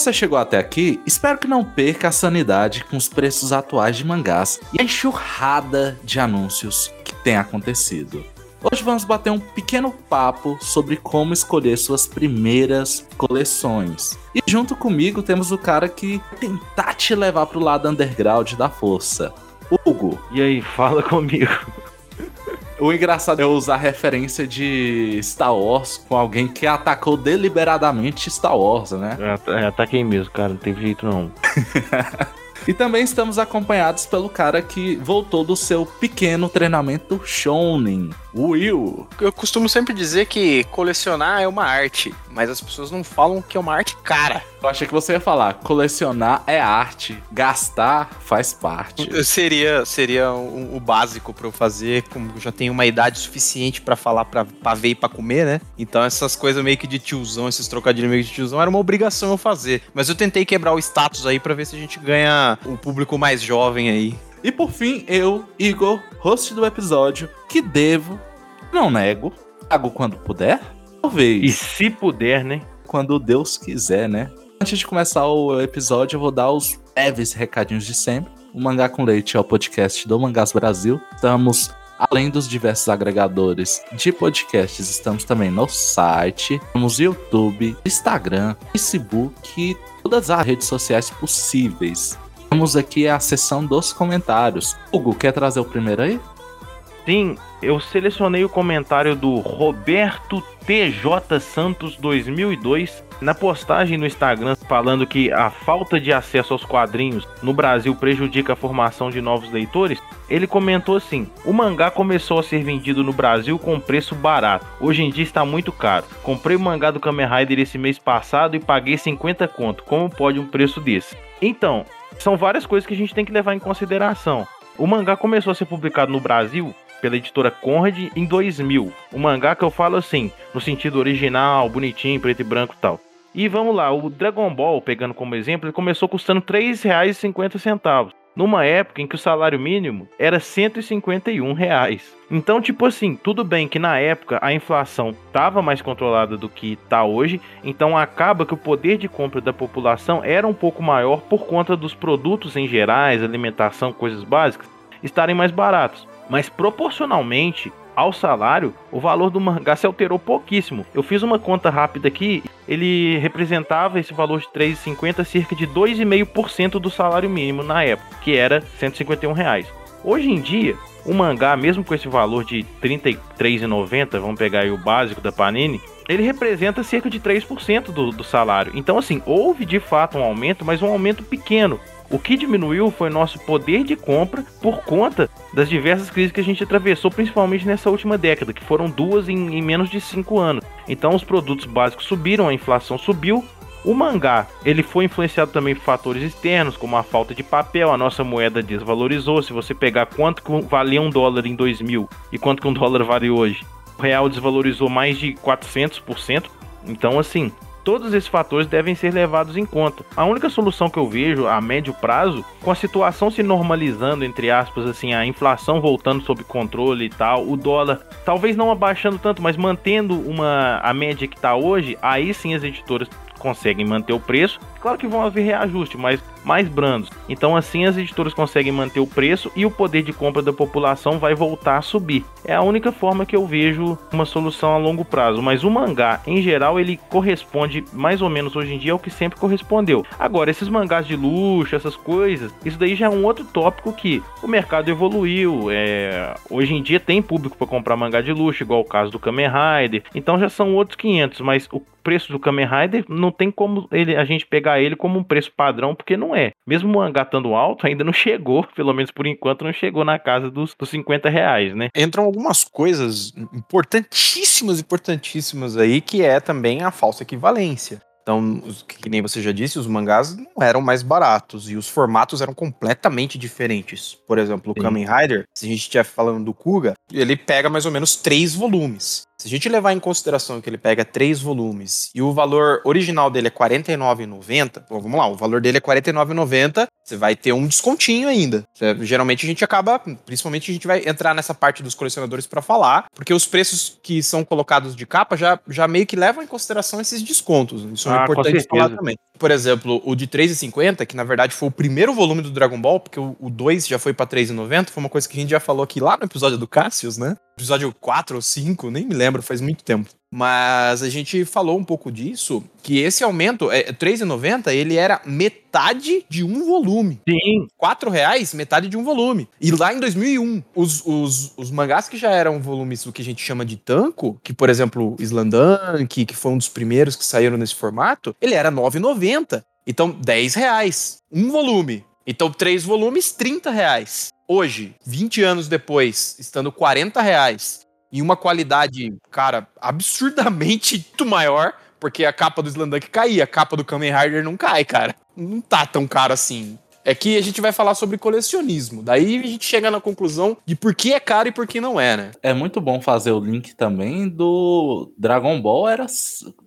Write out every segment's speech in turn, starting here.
você chegou até aqui, espero que não perca a sanidade com os preços atuais de mangás e a enxurrada de anúncios que tem acontecido. Hoje vamos bater um pequeno papo sobre como escolher suas primeiras coleções. E junto comigo temos o cara que tentar te levar pro lado underground da força. Hugo. E aí, fala comigo. O engraçado é usar referência de Star Wars com alguém que atacou deliberadamente Star Wars, né? É, ataquei mesmo, cara, não tem jeito não. E também estamos acompanhados pelo cara que voltou do seu pequeno treinamento Shonen, Will. Eu costumo sempre dizer que colecionar é uma arte, mas as pessoas não falam que é uma arte cara. Eu achei que você ia falar, colecionar é arte, gastar faz parte. Seria seria o, o básico para eu fazer, como eu já tenho uma idade suficiente para falar para ver e para comer, né? Então essas coisas meio que de tiozão, esses trocadilhos meio de tiozão, era uma obrigação eu fazer. Mas eu tentei quebrar o status aí para ver se a gente ganha um público mais jovem aí. E por fim, eu, Igor, host do episódio, que devo, não nego, pago quando puder, talvez. E se puder, né? Quando Deus quiser, né? Antes de começar o episódio, eu vou dar os breves recadinhos de sempre. O Mangá com Leite é o podcast do Mangás Brasil. Estamos, além dos diversos agregadores de podcasts, estamos também no site, temos YouTube, Instagram, Facebook todas as redes sociais possíveis. Temos aqui a seção dos comentários. Hugo, quer trazer o primeiro aí? Sim, eu selecionei o comentário do Roberto TJ Santos 2002 na postagem no Instagram falando que a falta de acesso aos quadrinhos no Brasil prejudica a formação de novos leitores. Ele comentou assim: "O mangá começou a ser vendido no Brasil com preço barato. Hoje em dia está muito caro. Comprei o mangá do Kamen Rider esse mês passado e paguei 50 conto. Como pode um preço desse?" Então, são várias coisas que a gente tem que levar em consideração. O mangá começou a ser publicado no Brasil pela editora Conrad em 2000. O mangá que eu falo assim, no sentido original, bonitinho, preto e branco e tal. E vamos lá, o Dragon Ball, pegando como exemplo, ele começou custando R$ 3,50 numa época em que o salário mínimo era 151 reais. Então, tipo assim, tudo bem que na época a inflação estava mais controlada do que está hoje, então acaba que o poder de compra da população era um pouco maior por conta dos produtos em gerais, alimentação, coisas básicas, estarem mais baratos. Mas proporcionalmente ao salário, o valor do mangá se alterou pouquíssimo. Eu fiz uma conta rápida aqui, ele representava esse valor de 3,50 cerca de 2,5% do salário mínimo na época, que era 151 reais. Hoje em dia, o mangá, mesmo com esse valor de R$ 33,90, vamos pegar aí o básico da Panini, ele representa cerca de 3% do, do salário. Então, assim, houve de fato um aumento, mas um aumento pequeno. O que diminuiu foi nosso poder de compra por conta das diversas crises que a gente atravessou, principalmente nessa última década, que foram duas em, em menos de cinco anos. Então os produtos básicos subiram, a inflação subiu, o mangá, ele foi influenciado também por fatores externos, como a falta de papel, a nossa moeda desvalorizou. Se você pegar quanto valia um dólar em 2000 e quanto que um dólar vale hoje, o real desvalorizou mais de 400%. Então, assim, Todos esses fatores devem ser levados em conta. A única solução que eu vejo a médio prazo, com a situação se normalizando, entre aspas, assim, a inflação voltando sob controle e tal, o dólar talvez não abaixando tanto, mas mantendo uma a média que está hoje, aí sim as editoras conseguem manter o preço. Claro que vão haver reajuste, mas mais brandos. Então assim as editoras conseguem manter o preço e o poder de compra da população vai voltar a subir. É a única forma que eu vejo uma solução a longo prazo, mas o mangá em geral ele corresponde mais ou menos hoje em dia ao que sempre correspondeu. Agora esses mangás de luxo, essas coisas, isso daí já é um outro tópico que o mercado evoluiu. É... hoje em dia tem público para comprar mangá de luxo, igual o caso do Kamen Rider. Então já são outros 500, mas o preço do Kamen Rider não tem como ele, a gente pegar ele como um preço padrão, porque não é. Mesmo o mangá estando alto, ainda não chegou, pelo menos por enquanto, não chegou na casa dos, dos 50 reais, né? Entram algumas coisas importantíssimas, importantíssimas aí, que é também a falsa equivalência. Então, que nem você já disse, os mangás não eram mais baratos e os formatos eram completamente diferentes. Por exemplo, o Sim. Kamen Rider, se a gente estiver falando do Kuga, ele pega mais ou menos três volumes. Se a gente levar em consideração que ele pega três volumes e o valor original dele é R$ 49,90, vamos lá, o valor dele é R$ 49,90, você vai ter um descontinho ainda. geralmente a gente acaba, principalmente a gente vai entrar nessa parte dos colecionadores para falar, porque os preços que são colocados de capa já, já meio que levam em consideração esses descontos. Isso é ah, é importante falar também. Por exemplo, o de 3,50, que na verdade foi o primeiro volume do Dragon Ball, porque o 2 já foi pra 3,90, foi uma coisa que a gente já falou aqui lá no episódio do Cassius, né? Episódio 4 ou 5, nem me lembro, faz muito tempo. Mas a gente falou um pouco disso, que esse aumento, é, 3,90, ele era metade de um volume. Sim. 4 reais, metade de um volume. E lá em 2001, os, os, os mangás que já eram volumes, o que a gente chama de tanco, que por exemplo, Slandunk, que foi um dos primeiros que saíram nesse formato, ele era 9,90. Então, 10 reais. Um volume. Então, três volumes, 30 reais. Hoje, 20 anos depois, estando 40 reais e uma qualidade, cara, absurdamente muito maior, porque a capa do Slandunk caía, a capa do Kamen Rider não cai, cara. Não tá tão caro assim. É que a gente vai falar sobre colecionismo. Daí a gente chega na conclusão de por que é caro e por que não é, né? É muito bom fazer o link também do Dragon Ball era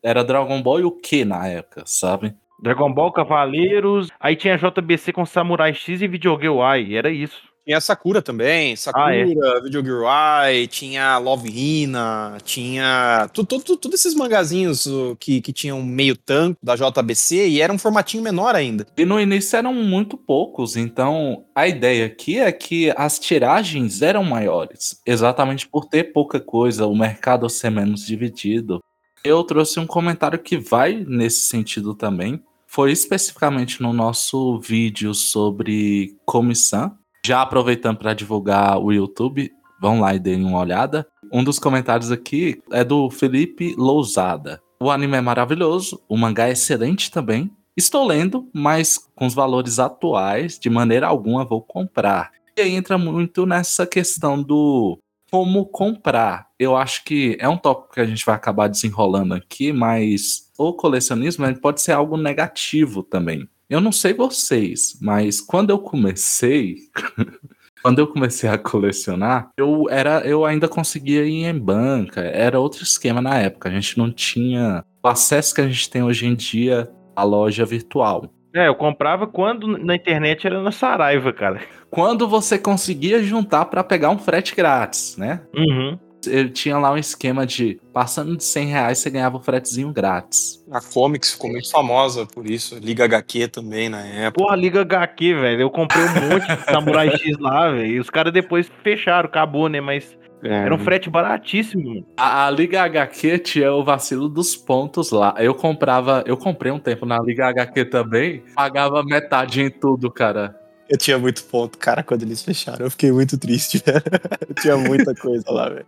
era Dragon Ball e o que na época, sabe? Dragon Ball Cavaleiros, aí tinha JBC com Samurai X e Videogame Y, era isso. Tinha Sakura também, Sakura, ah, é. Video Girl tinha Love Hina, tinha tudo, tudo, tudo, esses mangazinhos que, que tinham meio tanto da JBC e era um formatinho menor ainda. E no início eram muito poucos, então a ideia aqui é que as tiragens eram maiores, exatamente por ter pouca coisa, o mercado ser menos dividido. Eu trouxe um comentário que vai nesse sentido também. Foi especificamente no nosso vídeo sobre comissão já aproveitando para divulgar o YouTube, vão lá e deem uma olhada. Um dos comentários aqui é do Felipe Lousada. O anime é maravilhoso, o mangá é excelente também. Estou lendo, mas com os valores atuais, de maneira alguma vou comprar. E aí entra muito nessa questão do como comprar. Eu acho que é um tópico que a gente vai acabar desenrolando aqui, mas o colecionismo pode ser algo negativo também. Eu não sei vocês, mas quando eu comecei, quando eu comecei a colecionar, eu era, eu ainda conseguia ir em banca, era outro esquema na época. A gente não tinha o acesso que a gente tem hoje em dia à loja virtual. É, eu comprava quando na internet era na Saraiva, cara. Quando você conseguia juntar para pegar um frete grátis, né? Uhum ele tinha lá um esquema de passando de 100 reais você ganhava o fretezinho grátis. A Comics ficou muito famosa por isso. Liga HQ também na época. Porra, Liga HQ, velho. Eu comprei um monte de Samurai X lá, velho. E os caras depois fecharam, acabou, né? Mas é. Era um frete baratíssimo. A, a, Liga HQ tinha o vacilo dos pontos lá. Eu comprava, eu comprei um tempo na Liga HQ também, pagava metade em tudo, cara. Eu tinha muito ponto, cara, quando eles fecharam. Eu fiquei muito triste, velho. Eu tinha muita coisa lá, velho.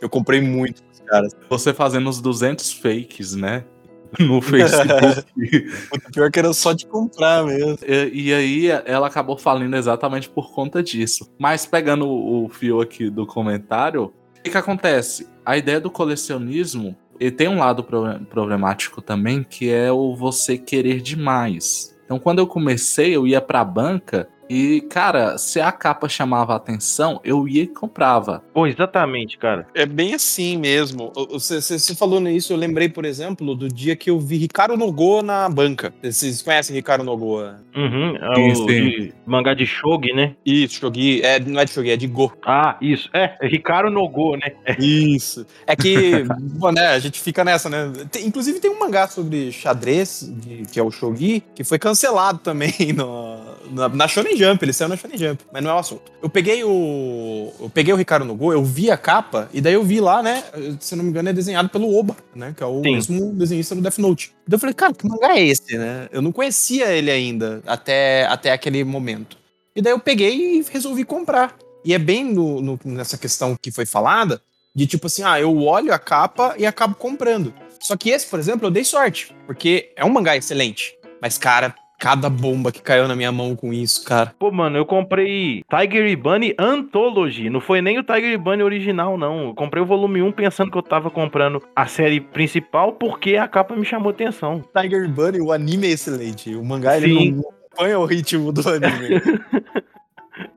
Eu comprei muito caras. Você fazendo os 200 fakes, né? No Facebook. o pior que era só de comprar mesmo. E, e, aí ela acabou falando exatamente por conta disso. Mas pegando o, o fio aqui do comentário, o que, que acontece? A ideia do colecionismo ele tem um lado problemático também, que é o você querer demais. Então, quando eu comecei, eu ia pra banca e, cara, se a capa chamava a atenção, eu ia e comprava. Pô, exatamente, cara. É bem assim mesmo. Você, você falou nisso, eu lembrei, por exemplo, do dia que eu vi Ricardo Nogoa na banca. Vocês conhecem Ricardo Nogoa? Uhum, é o sim. De mangá de Shogi, né? Isso, Shogi. É, não é de Shogi, é de Go. Ah, isso. É, é Ricardo Nogoa, né? Isso. É que, bom, né, a gente fica nessa, né? Tem, inclusive tem um mangá sobre xadrez, de, que é o Shogi, que foi cancelado também no, na, na Shonen Jump, ele saiu na Shonen Jump, mas não é o assunto. Eu peguei o. Eu peguei o Ricardo no Go, eu vi a capa, e daí eu vi lá, né? Se não me engano, é desenhado pelo Oba, né? Que é o Sim. mesmo desenhista do Death Note. Então eu falei, cara, que mangá é esse, né? Eu não conhecia ele ainda até, até aquele momento. E daí eu peguei e resolvi comprar. E é bem no, no, nessa questão que foi falada, de tipo assim, ah, eu olho a capa e acabo comprando. Só que esse, por exemplo, eu dei sorte, porque é um mangá excelente. Mas, cara, cada bomba que caiu na minha mão com isso, cara. Pô, mano, eu comprei Tiger Bunny Anthology. Não foi nem o Tiger Bunny original, não. Eu comprei o volume 1 pensando que eu tava comprando a série principal porque a capa me chamou atenção. Tiger Bunny, o anime é excelente. O mangá, Sim. ele não acompanha o ritmo do anime.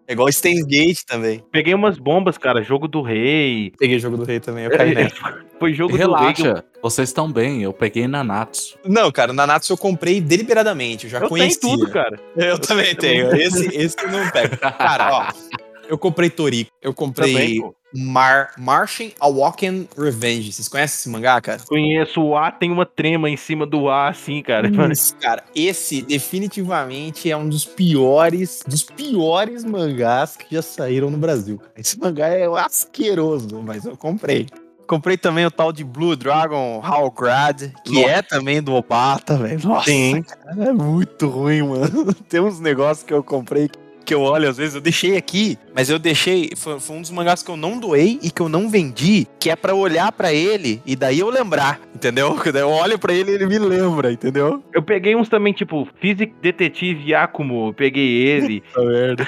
É igual Steins Gate também. Peguei umas bombas, cara. Jogo do Rei. Peguei Jogo do Rei também, eu caí nessa. Foi jogo Relaxa, do Rei. Vocês estão bem. Eu peguei Nanatsu. Não, cara, Nanatsu eu comprei deliberadamente. Eu já eu conhecia. Tenho tudo, cara. Eu, eu também tenho. Esse, esse eu não pego. Cara, ó. Eu comprei Toriko. Eu comprei Também. Mar Martian Awoken Revenge. Vocês conhecem esse mangá, cara? Conheço o A, tem uma trema em cima do A, assim, cara. Isso, cara, esse definitivamente é um dos piores, dos piores mangás que já saíram no Brasil. Esse mangá é asqueroso, mas eu comprei. Comprei também o tal de Blue Dragon Hallgrad, que Nossa. é também do Obata, velho. Nossa, Sim. cara, é muito ruim, mano. Tem uns negócios que eu comprei que eu olho às vezes, eu deixei aqui, mas eu deixei, foi, foi um dos mangás que eu não doei e que eu não vendi, que é pra eu olhar pra ele e daí eu lembrar, entendeu? Eu olho pra ele e ele me lembra, entendeu? Eu peguei uns também, tipo, Physic Detetive Yakumo, peguei ele. Puta merda.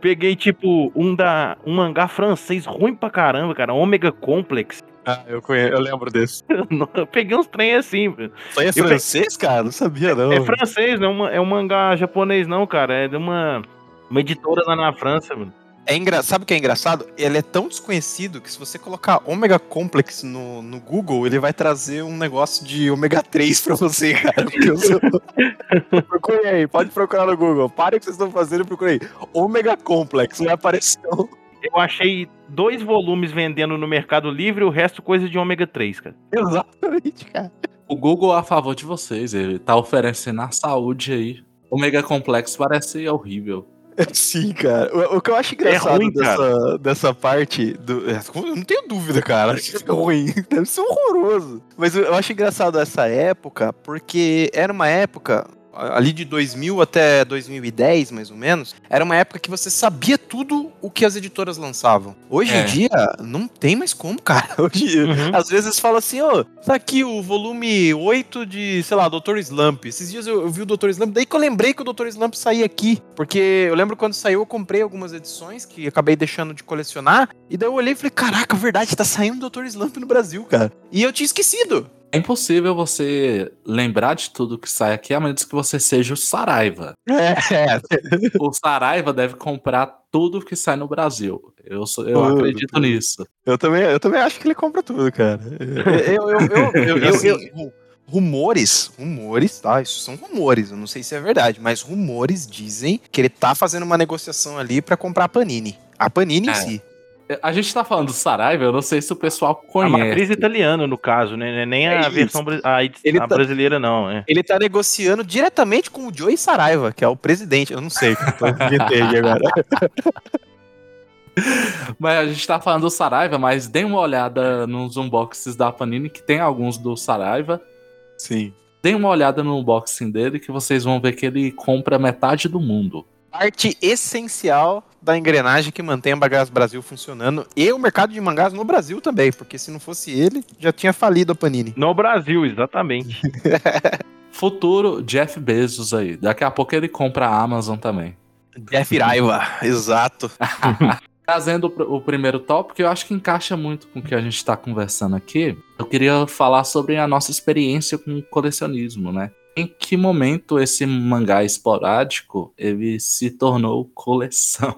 peguei, tipo, um da um mangá francês ruim pra caramba, cara, Omega Complex. Ah, eu, conheço, eu lembro desse. eu peguei uns trem assim, velho. Isso aí é Eu francês, cara? Não sabia, não. É francês, não é, uma- é um mangá japonês, não, cara. É de uma, uma editora lá na França, mano. É engra... Sabe o que é engraçado? Ele é tão desconhecido que se você colocar Omega Complex no, no Google, ele vai trazer um negócio de ômega 3 pra você, cara. Porque eu sou... Procure aí, pode procurar no Google. Pare o que vocês estão fazendo e procure aí. Omega Complex, vai aparecer um... Eu achei dois volumes vendendo no Mercado Livre, o resto coisa de ômega 3, cara. Exatamente, cara. O Google é a favor de vocês, ele tá oferecendo a saúde aí. O Mega Complexo parece horrível. Sim, cara. O, o que eu acho engraçado ruim, dessa, dessa parte. Do, é, eu não tenho dúvida, cara. que É ruim. Deve ser horroroso. Mas eu, eu acho engraçado essa época, porque era uma época. Ali de 2000 até 2010, mais ou menos, era uma época que você sabia tudo o que as editoras lançavam. Hoje É. em dia, não tem mais como, cara. Hoje, Uhum. às vezes fala assim, ó, tá aqui o volume 8 de, sei lá, Dr. Slump. Esses dias eu, eu vi o Dr. Slump, daí que eu lembrei que o Dr. Slump saía aqui. Porque eu lembro quando saiu, eu comprei algumas edições que acabei deixando de colecionar. E daí eu olhei e falei, caraca, verdade, tá saindo o Dr. Slump no Brasil, cara. E eu tinha esquecido. É impossível você lembrar de tudo que sai aqui, a menos que você seja o Saraiva. É, O Saraiva deve comprar tudo que sai no Brasil. Eu, sou- eu Tudo, acredito tudo. nisso. eu também, eu também acho que ele compra tudo, cara. Eu, eu, eu, eu, eu, eu- eu- ru- rumores, rumores, tá? Isso são rumores, eu não sei se é verdade, mas rumores dizem que ele tá fazendo uma negociação ali pra comprar a Panini. A Panini em É. si. A gente tá falando do Saraiva, eu não sei se o pessoal A conhece. matriz italiana, no caso, né? É Nem É a isso. versão a, a tá- brasileira, não. É. Ele tá negociando diretamente com o Joey Saraiva, que é o presidente. Eu não sei, eu tô agora. Mas a gente tá falando do Saraiva, mas dê uma olhada nos unboxings da Panini, que tem alguns do Saraiva. Sim. Dê uma olhada no unboxing dele, que vocês vão ver que ele compra metade do mundo. Parte essencial da engrenagem que mantém a Mangás Brasil funcionando e o mercado de mangás no Brasil também, porque se não fosse ele, já tinha falido a Panini. No Brasil, exatamente. Futuro Jeff Bezos aí. Daqui a pouco ele compra a Amazon também. Jeff Raiva, exato. Trazendo o pr- o primeiro tópico, eu acho que encaixa muito com o que a gente está conversando aqui. Eu queria falar sobre a nossa experiência com o colecionismo, né? Em que momento esse mangá esporádico ele se tornou coleção?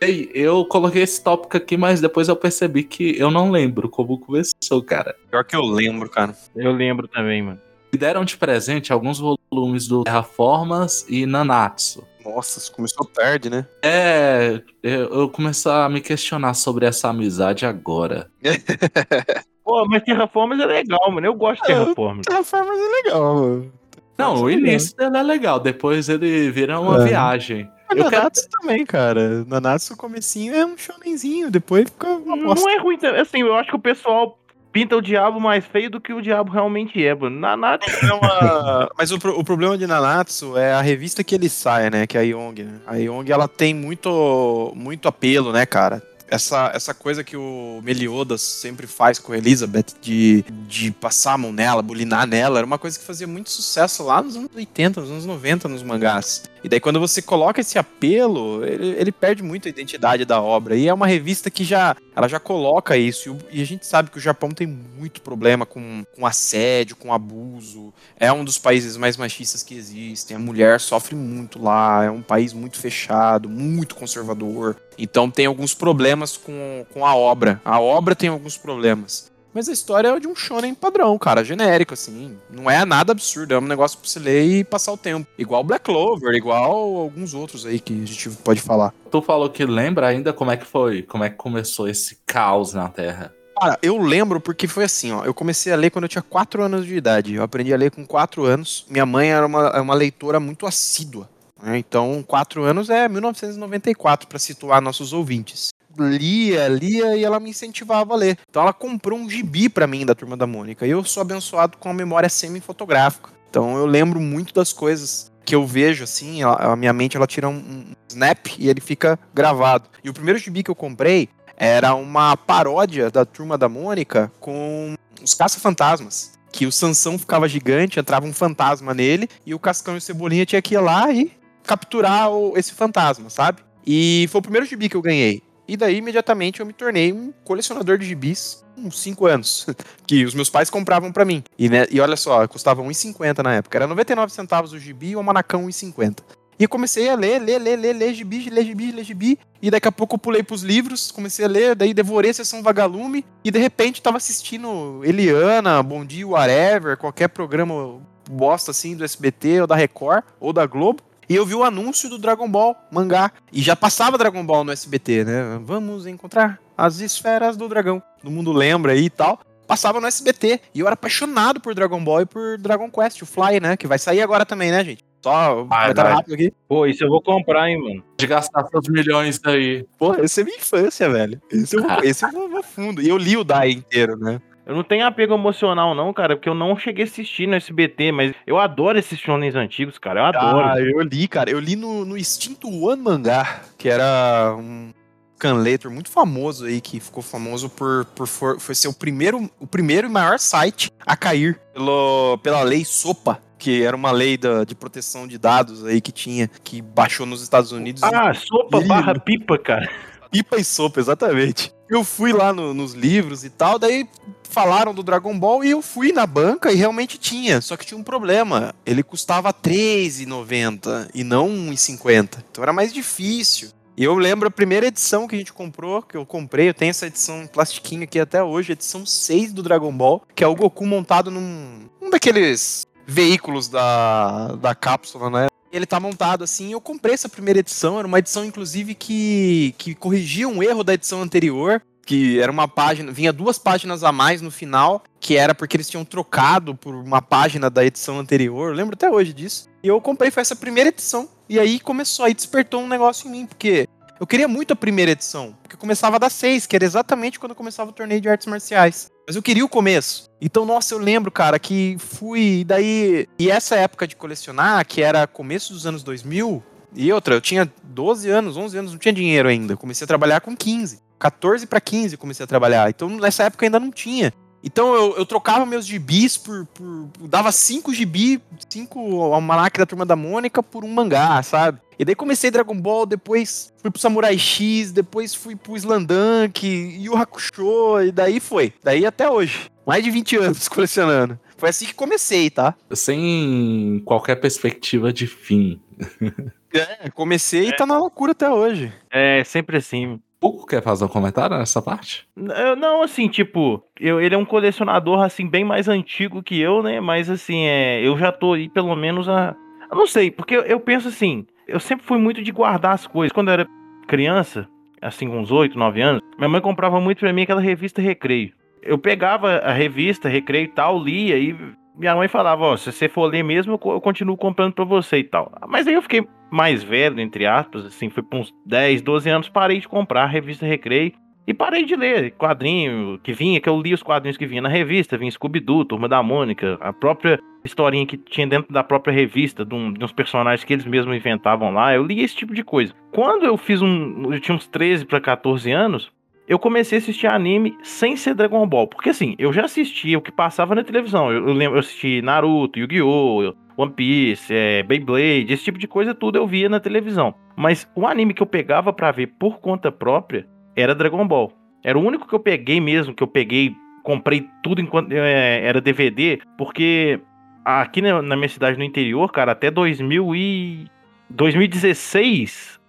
Ei, eu coloquei esse tópico aqui, mas depois eu percebi que eu não lembro como começou, cara. Pior que eu lembro, cara. Eu lembro também, mano. Me deram de presente alguns volumes do Terraformas e Nanatsu. Nossa, isso começou tarde, né? É, eu, eu começo a me questionar sobre essa amizade agora. Pô, mas Terraformers é legal, mano. Eu gosto de Ah, Terraformers. Terraformers é legal, mano. Não, o início dele é legal, depois ele vira uma É. viagem. Eu Eu quero- Nanatsu também, cara. Nanatsu, o comecinho é um shonenzinho, depois fica uma bosta. Não é ruim, também. assim, eu acho que o pessoal pinta o diabo mais feio do que o diabo realmente é, mano. Na nada. É uma- Mas o, pro- o problema de Nanatsu é a revista que ele sai, né? Que é a Young, né? A Young, ela tem muito, muito apelo, né, cara? Essa, essa coisa que o Meliodas sempre faz com a Elizabeth de, de passar a mão nela, bulinar nela, era uma coisa que fazia muito sucesso lá nos anos 80, nos anos 90 nos mangás. E daí quando você coloca esse apelo, ele, ele perde muito a identidade da obra. E é uma revista que já, ela já coloca isso. E, a gente sabe que o Japão tem muito problema com, com assédio, com abuso. É um dos países mais machistas que existem. A mulher sofre muito lá. É um país muito fechado, muito conservador. Então tem alguns problemas com, com a obra. A obra tem alguns problemas. Mas a história é de um shonen padrão, cara, genérico, assim. Não é nada absurdo, é um negócio pra você ler e passar o tempo. Igual Black Clover, igual alguns outros aí que a gente pode falar. Tu falou que lembra ainda como é que foi? Como é que começou esse caos na Terra? Cara, eu lembro porque foi assim, ó. Eu comecei a ler quando eu tinha 4 anos de idade. Eu aprendi a ler com 4 anos. Minha mãe era uma, uma leitora muito assídua. Né? Então, 4 anos é 1994, para situar nossos ouvintes lia, lia e ela me incentivava a ler. Então ela comprou um gibi para mim da Turma da Mônica. E eu sou abençoado com a memória semi-fotográfica. Então eu lembro muito das coisas que eu vejo, assim, a, minha mente ela tira um, um, snap e ele fica gravado. E o primeiro gibi que eu comprei era uma paródia da Turma da Mônica com os caça-fantasmas. Que o Sansão ficava gigante, entrava um fantasma nele, e o Cascão e o Cebolinha tinha que ir lá e capturar o, esse fantasma, sabe? E foi o primeiro gibi que eu ganhei. E daí, imediatamente, eu me tornei um colecionador de gibis uns 5 anos, que os meus pais compravam para mim. E, né, e olha só, custava 1,50 na época. Era 99 centavos o gibi e o manacão 1,50. E comecei a ler, ler, ler, ler, ler gibi, ler gibi, ler gibi. E daqui a pouco eu pulei pros livros, comecei a ler, daí devorei a sessão Vagalume. E de repente tava assistindo Eliana, Bom Dia, Whatever, qualquer programa bosta assim do SBT ou da Record ou da Globo. E eu vi o anúncio do Dragon Ball mangá. E já passava Dragon Ball no SBT, né? Vamos encontrar as esferas do dragão. Todo mundo lembra aí e tal. Passava no SBT. E eu era apaixonado por Dragon Ball e por Dragon Quest, o Fly, né? Que vai sair agora também, né, gente? Só vai estar rápido aqui. Pô, isso eu vou comprar, hein, mano. De gastar seus milhões aí. Pô, esse é minha infância, velho. Esse, eu, esse eu vou fundo. E eu li o Dai inteiro, né? Eu não tenho apego emocional, não, cara, porque eu não cheguei a assistir no SBT, mas eu adoro esses shonens antigos, cara. Eu adoro. Ah, eu li, cara. Eu li no, no Instinto One Mangá, que era um canletor muito famoso aí, que ficou famoso por, por for, foi ser o primeiro, o primeiro e maior site a cair pelo, pela lei SOPA, que era uma lei da, de proteção de dados aí que tinha, que baixou nos Estados Unidos. Ah, e, sopa e, barra pipa, cara. Pipa e sopa, exatamente. Eu fui lá no, nos livros e tal, daí falaram do Dragon Ball e eu fui na banca e realmente tinha. Só que tinha um problema. Ele custava R$3,90 e não R$1,50. Então era mais difícil. E eu lembro a primeira edição que a gente comprou, que eu comprei, eu tenho essa edição em plastiquinho aqui até hoje, edição 6 do Dragon Ball, que é o Goku montado num um daqueles veículos da, da cápsula, né? Ele tá montado assim, eu comprei essa primeira edição, era uma edição inclusive que, que corrigia um erro da edição anterior que era uma página, vinha duas páginas a mais no final, que era porque eles tinham trocado por uma página da edição anterior, eu lembro até hoje disso. E eu comprei, foi essa primeira edição. E aí começou, aí despertou um negócio em mim, porque eu queria muito a primeira edição, porque começava da 6, que era exatamente quando começava o torneio de artes marciais. Mas eu queria o começo. Então, nossa, eu lembro, cara, que fui daí. E essa época de colecionar, que era começo dos anos 2000, e outra, eu tinha 12 anos, 11 anos, não tinha dinheiro ainda. Comecei a trabalhar com 15. 14 para 15 comecei a trabalhar. Então nessa época ainda não tinha. Então eu, eu trocava meus gibis por, por. dava cinco gibi, cinco almanac da turma da Mônica por um mangá, sabe? E daí comecei Dragon Ball, depois fui pro Samurai X, depois fui pro Slandunk, Yu Hakusho, e daí foi. Daí até hoje. Mais de 20 anos colecionando. Foi assim que comecei, tá? Sem qualquer perspectiva de fim. É, comecei é. e tá na loucura até hoje. É, sempre assim. Pouco quer fazer um comentário nessa parte? Não, assim, tipo, eu, ele é um colecionador, assim, bem mais antigo que eu, né? Mas, assim, é, eu já tô aí pelo menos a. Eu não sei, porque eu, eu penso assim, eu sempre fui muito de guardar as coisas. Quando eu era criança, assim, uns 8, 9 anos, minha mãe comprava muito pra mim aquela revista Recreio. Eu pegava a revista Recreio e tal, lia e minha mãe falava, ó, se você for ler mesmo, eu continuo comprando pra você e tal. Mas aí eu fiquei mais velho, entre aspas, assim, foi por uns 10, 12 anos, parei de comprar a revista Recreio e parei de ler quadrinho que vinha, que eu li os quadrinhos que vinha na revista, vinha Scooby-Doo, Turma da Mônica, a própria historinha que tinha dentro da própria revista, de, um, de uns personagens que eles mesmos inventavam lá, eu li esse tipo de coisa. Quando eu fiz um, eu tinha uns 13 para 14 anos, eu comecei a assistir anime sem ser Dragon Ball. Porque assim, eu já assistia o que passava na televisão. Eu, eu lembro, eu assisti Naruto, Yu-Gi-Oh!, One Piece, é, Beyblade, esse tipo de coisa tudo eu via na televisão. Mas o anime que eu pegava para ver por conta própria era Dragon Ball. Era o único que eu peguei mesmo, que eu peguei, comprei tudo enquanto é, era DVD, porque aqui na, na minha cidade no interior, cara, até 2000 e 2016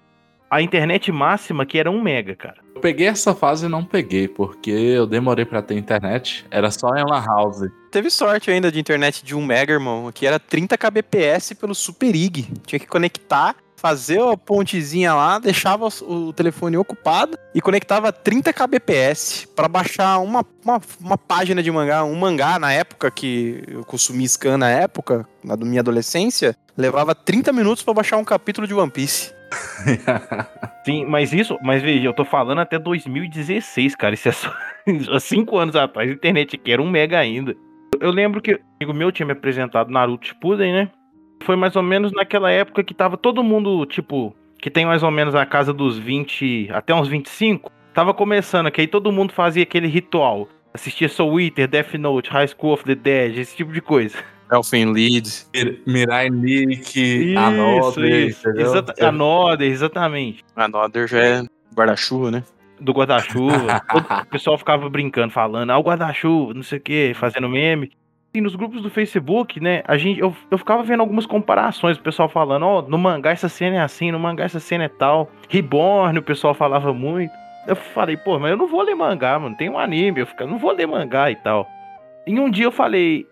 a internet máxima que era 1 mega, cara. Eu peguei essa fase e não peguei, porque eu demorei pra ter internet. Era só em Lan House. Teve sorte ainda de internet de 1 mega, irmão. Aqui era 30 kbps pelo Super IG. Tinha que conectar, fazer a pontezinha lá, deixava o telefone ocupado e conectava 30 kbps para baixar uma, uma, uma, página de mangá. Um mangá na época que eu consumi scan na época, na minha adolescência, levava 30 minutos para baixar um capítulo de One Piece. Sim, mas isso, mas veja, eu tô falando até 2016, cara. Isso é só cinco anos atrás. A internet aqui era um mega ainda. Eu lembro que o meu tinha me apresentado Naruto Shippuden, né? Foi mais ou menos naquela época que tava todo mundo, tipo, que tem mais ou menos a casa dos 20 até uns 25. Tava começando, que aí todo mundo fazia aquele ritual. Assistia Soul Eater, Death Note, High School of the Dead, esse tipo de coisa. Elfen Lead. Mirai Nick, Another. Isso, exata, Another, exatamente. Another já é guarda-chuva, né? Do guarda-chuva. o pessoal ficava brincando, falando, ah, o guarda-chuva, não sei o que, fazendo meme. E nos grupos do Facebook, né, a gente, eu, eu ficava vendo algumas comparações, o pessoal falando, ó, oh, no mangá essa cena é assim, no mangá essa cena é tal. Reborn, o pessoal falava muito. Eu falei, pô, mas eu não vou ler mangá, mano, tem um anime, eu fico, não vou ler mangá e tal. E um dia eu falei,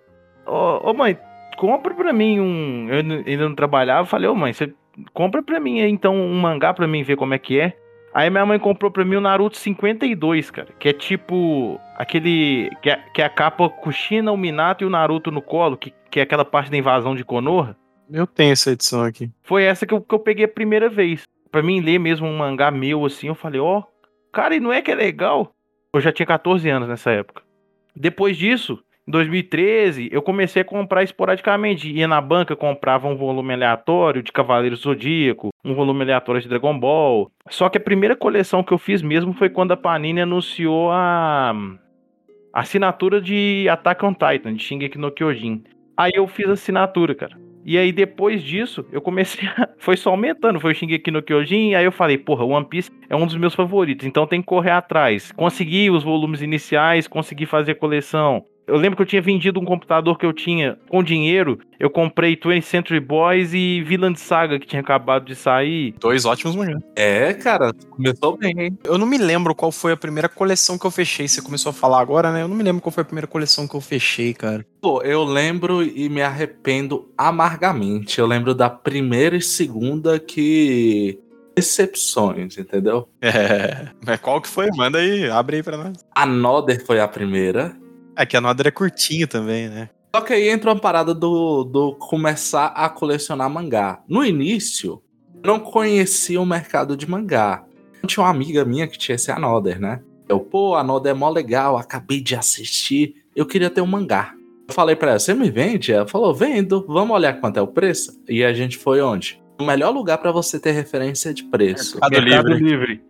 Ô, ô, mãe, compra pra mim um. Eu ainda não trabalhava, falei, ô mãe, você compra pra mim então um mangá pra mim ver como é que é. Aí minha mãe comprou pra mim o Naruto 52, cara. Que é tipo. Aquele. Que é, que é a capa Kushina, o Minato e o Naruto no colo, que, que é aquela parte da invasão de Konoha. Eu tenho essa edição aqui. Foi essa que eu, que eu peguei a primeira vez. Pra mim ler mesmo um mangá meu assim, eu falei, ó, oh, cara, e não é que é legal? Eu já tinha 14 anos nessa época. Depois disso, em 2013, eu comecei a comprar esporadicamente. Ia na banca, comprava um volume aleatório de Cavaleiro Zodíaco, um volume aleatório de Dragon Ball. Só que a primeira coleção que eu fiz mesmo foi quando a Panini anunciou a, assinatura de Attack on Titan, de Shingeki no Kyojin. Aí eu fiz a assinatura, cara. E aí, depois disso, eu comecei a... Foi só aumentando. Foi o Shingeki no Kyojin. Aí eu falei, porra, One Piece é um dos meus favoritos. Então tem que correr atrás. Consegui os volumes iniciais, consegui fazer a coleção. Eu lembro que eu tinha vendido um computador que eu tinha com dinheiro. Eu comprei 20 Century Boys e Villain Saga, que tinha acabado de sair. Dois ótimos manhãs. É, cara, começou bem, hein? Eu não me lembro qual foi a primeira coleção que eu fechei. Você começou a falar agora, né? Eu não me lembro qual foi a primeira coleção que eu fechei, cara. Pô, eu lembro e me arrependo amargamente. Eu lembro da primeira e segunda que decepções, entendeu? É, mas qual que foi? Manda aí, abre aí pra nós. A Nodder foi a primeira. É que a Nodder é curtinho também, né? Só que aí entra uma parada do, do começar a colecionar mangá. No início, eu não conhecia o mercado de mangá. Tinha uma amiga minha que tinha esse Another, né? Eu, pô, Another é mó legal, acabei de assistir, eu queria ter um mangá. Eu falei pra ela, você me vende? Ela falou, vendo, vamos olhar quanto é o preço? E a gente foi onde? O melhor lugar para você ter referência de preço. Mercado, Mercado Livre.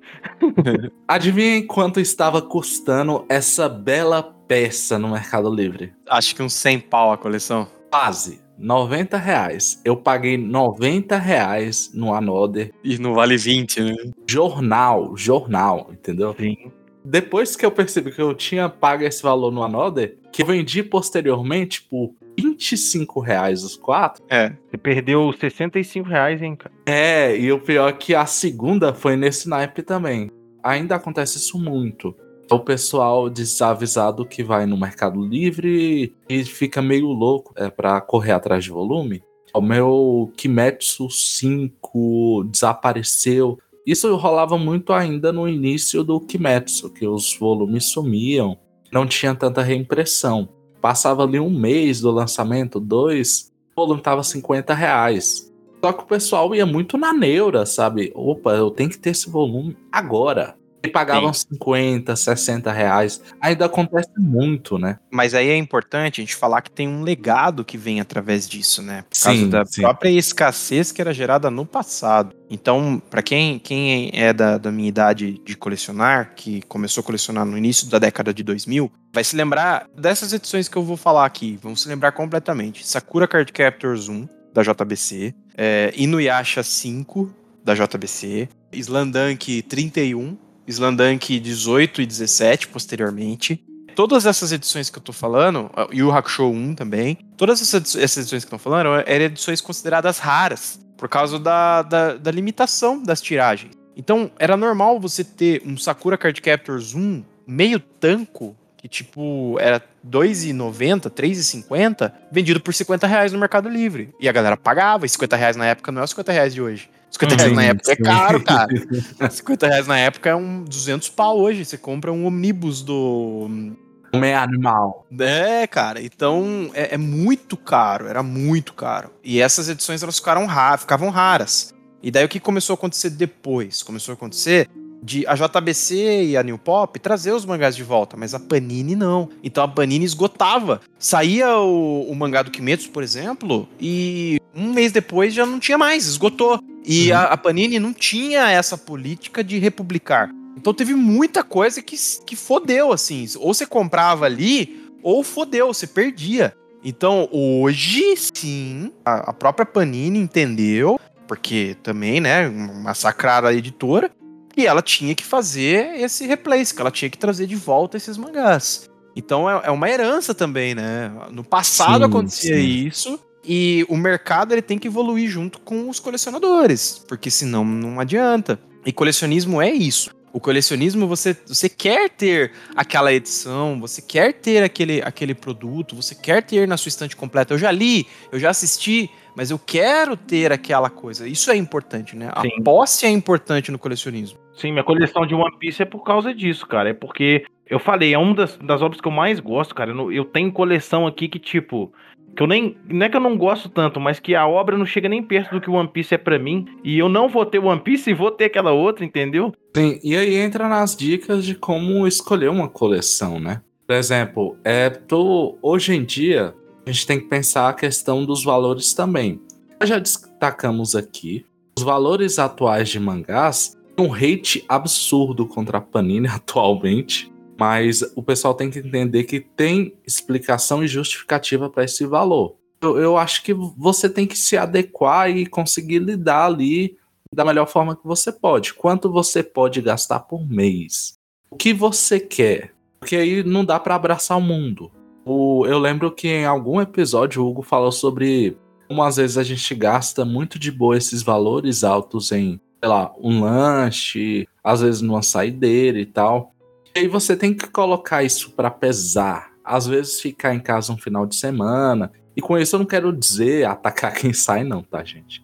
Livre. Adivinhem quanto estava custando essa bela peça no Mercado Livre? Acho que uns 100 pau a coleção. Quase. 90 reais. Eu paguei 90 reais no Another. E não vale 20, né? Jornal, jornal, entendeu? Sim. Depois que eu percebi que eu tinha pago esse valor no Another, que eu vendi posteriormente por 25 reais os quatro. É. Você perdeu 65 reais, hein, cara? É, e o pior é que a segunda foi nesse naipe também. Ainda acontece isso muito o pessoal desavisado que vai no Mercado Livre e fica meio louco é, para correr atrás de volume. O meu Kimetsu 5 desapareceu. Isso rolava muito ainda no início do Kimetsu, que os volumes sumiam, não tinha tanta reimpressão. Passava ali um mês do lançamento, dois, o volume tava 50 reais. Só que o pessoal ia muito na neura, sabe? Opa, eu tenho que ter esse volume agora e pagavam Sim. 50, 60 reais. Ainda acontece muito, né? Mas aí é importante a gente falar que tem um legado que vem através disso, né? Por causa sim, da sim. própria escassez que era gerada no passado. Então, para quem, quem é da, da minha idade de colecionar, que começou a colecionar no início da década de 2000, vai se lembrar dessas edições que eu vou falar aqui. Vamos se lembrar completamente. Sakura Card Captors 1, da JBC. É, Inuyasha 5, da JBC. Slandank 31, Slandank 18 e 17 posteriormente. Todas essas edições que eu tô falando, e o Hakusho 1 também, todas essas edições que tô falando eram edições consideradas raras, por causa da, da, da limitação das tiragens. Então, era normal você ter um Sakura Card Captors 1 meio tanco, que tipo, era 2,90, 3,50, vendido por 50 reais no Mercado Livre. E a galera pagava, e 50 reais na época não é os 50 reais de hoje. 50 reais na época é caro, cara. 50 reais na época é um 200 pau hoje. Você compra um ônibus do. Homem animal. É, cara. Então é, é, muito caro. Era muito caro. E essas edições elas ficaram raras, ficavam raras. E daí o que começou a acontecer depois? Começou a acontecer de a JBC e a New Pop trazer os mangás de volta, mas a Panini não. Então a Panini esgotava. Saía o, o mangá do Kimetsu, por exemplo, e um mês depois já não tinha mais, esgotou. E uhum. a, a, Panini não tinha essa política de republicar. Então teve muita coisa que, que fodeu, assim. Ou você comprava ali, ou fodeu, você perdia. Então, hoje sim, a, a própria Panini entendeu porque também, né, massacraram a editora, e ela tinha que fazer esse replace, que ela tinha que trazer de volta esses mangás. Então é, é uma herança também, né? No passado sim, acontecia sim. isso, e o mercado ele tem que evoluir junto com os colecionadores, porque senão não adianta. E colecionismo é isso. O colecionismo, você, você quer ter aquela edição, você quer ter aquele, aquele produto, você quer ter na sua estante completa. Eu já li, eu já assisti, mas eu quero ter aquela coisa. Isso é importante, né? Sim. A posse é importante no colecionismo. Sim, minha coleção de One Piece é por causa disso, cara. É porque eu falei, é uma das, das obras que eu mais gosto, cara. Eu, eu tenho coleção aqui que, tipo, que eu nem. Não é que eu não gosto tanto, mas que a obra não chega nem perto do que o One Piece é para mim. E eu não vou ter One Piece e vou ter aquela outra, entendeu? Sim, e aí entra nas dicas de como escolher uma coleção, né? Por exemplo, é, tô, hoje em dia, a gente tem que pensar a questão dos valores também. Nós já destacamos aqui os valores atuais de mangás um hate absurdo contra a Panini atualmente, mas o pessoal tem que entender que tem explicação e justificativa para esse valor. Eu, eu, acho que você tem que se adequar e conseguir lidar ali da melhor forma que você pode. Quanto você pode gastar por mês? O que você quer? Porque aí não dá para abraçar o mundo. O, eu lembro que em algum episódio o Hugo falou sobre como às vezes a gente gasta muito de boa esses valores altos em, sei lá, um lanche, às vezes numa saideira e tal. E aí você tem que colocar isso para pesar. Às vezes ficar em casa um final de semana. E com isso eu não quero dizer atacar quem sai, não, tá, gente?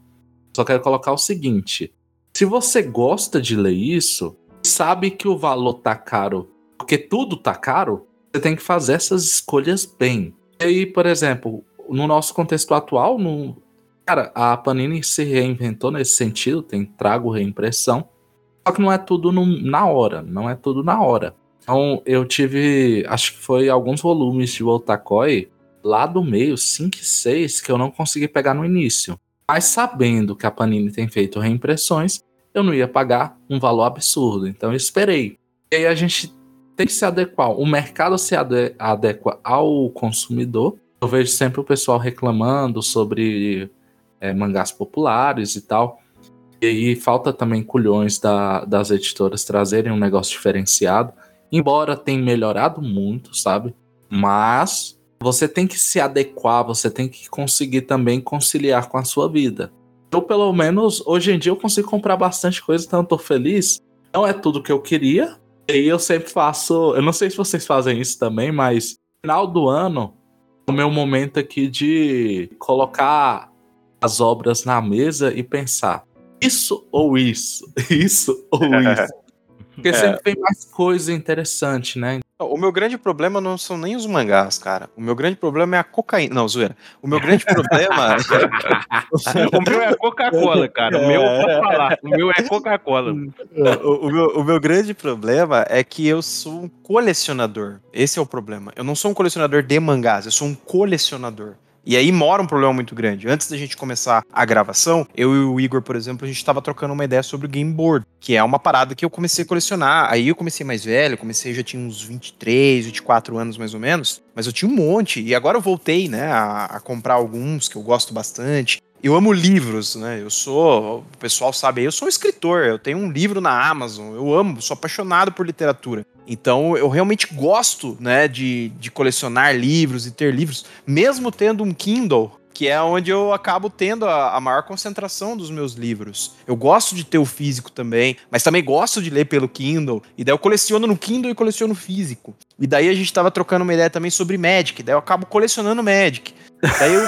Só quero colocar o seguinte: se você gosta de ler isso, sabe que o valor tá caro, porque tudo tá caro, você tem que fazer essas escolhas bem. E aí, por exemplo, no nosso contexto atual, no, cara, a Panini se reinventou nesse sentido, tem trago reimpressão, só que não é tudo no, na hora, não é tudo na hora. Então eu tive, acho que foi alguns volumes de Otakoi lá do meio, 5 e 6, que eu não consegui pegar no início. Mas sabendo que a Panini tem feito reimpressões, eu não ia pagar um valor absurdo, então eu esperei. E aí a gente tem que se adequar. O mercado se ade adequa ao consumidor. Eu vejo sempre o pessoal reclamando sobre é, mangás populares e tal. E aí falta também culhões da, das editoras trazerem um negócio diferenciado. Embora tenha melhorado muito, sabe? Mas você tem que se adequar, você tem que conseguir também conciliar com a sua vida. Eu, pelo menos, hoje em dia eu consigo comprar bastante coisa, então eu tô feliz. Não é tudo que eu queria, e eu sempre faço. Eu não sei se vocês fazem isso também, mas final do ano, o meu momento aqui de colocar as obras na mesa e pensar: isso ou isso? Isso ou isso? Porque é. sempre tem mais coisa interessante, né? O meu grande problema não são nem os mangás, cara. O meu grande problema é a cocaína. Não, zoeira. O meu grande problema. o meu é Coca-Cola, cara. O meu, pode falar. O meu é Coca-Cola. O, o, meu, o meu grande problema é que eu sou um colecionador. Esse é o problema. Eu não sou um colecionador de mangás, eu sou um colecionador. E aí mora um problema muito grande. Antes da gente começar a gravação, eu e o Igor, por exemplo, a gente estava trocando uma ideia sobre o game board, que é uma parada que eu comecei a colecionar. Aí eu comecei mais velho, comecei já tinha uns 23, 24 anos mais ou menos, mas eu tinha um monte. E agora eu voltei, né, a, a comprar alguns que eu gosto bastante. Eu amo livros, né? Eu sou, o pessoal sabe, eu sou um escritor, eu tenho um livro na Amazon, eu amo, sou apaixonado por literatura. Então eu realmente gosto, né, de, de colecionar livros e ter livros, mesmo tendo um Kindle que é onde eu acabo tendo a, a, maior concentração dos meus livros. Eu gosto de ter o físico também, mas também gosto de ler pelo Kindle. E daí eu coleciono no Kindle e coleciono físico. E daí a gente tava trocando uma ideia também sobre Magic, daí eu acabo colecionando Magic. Daí eu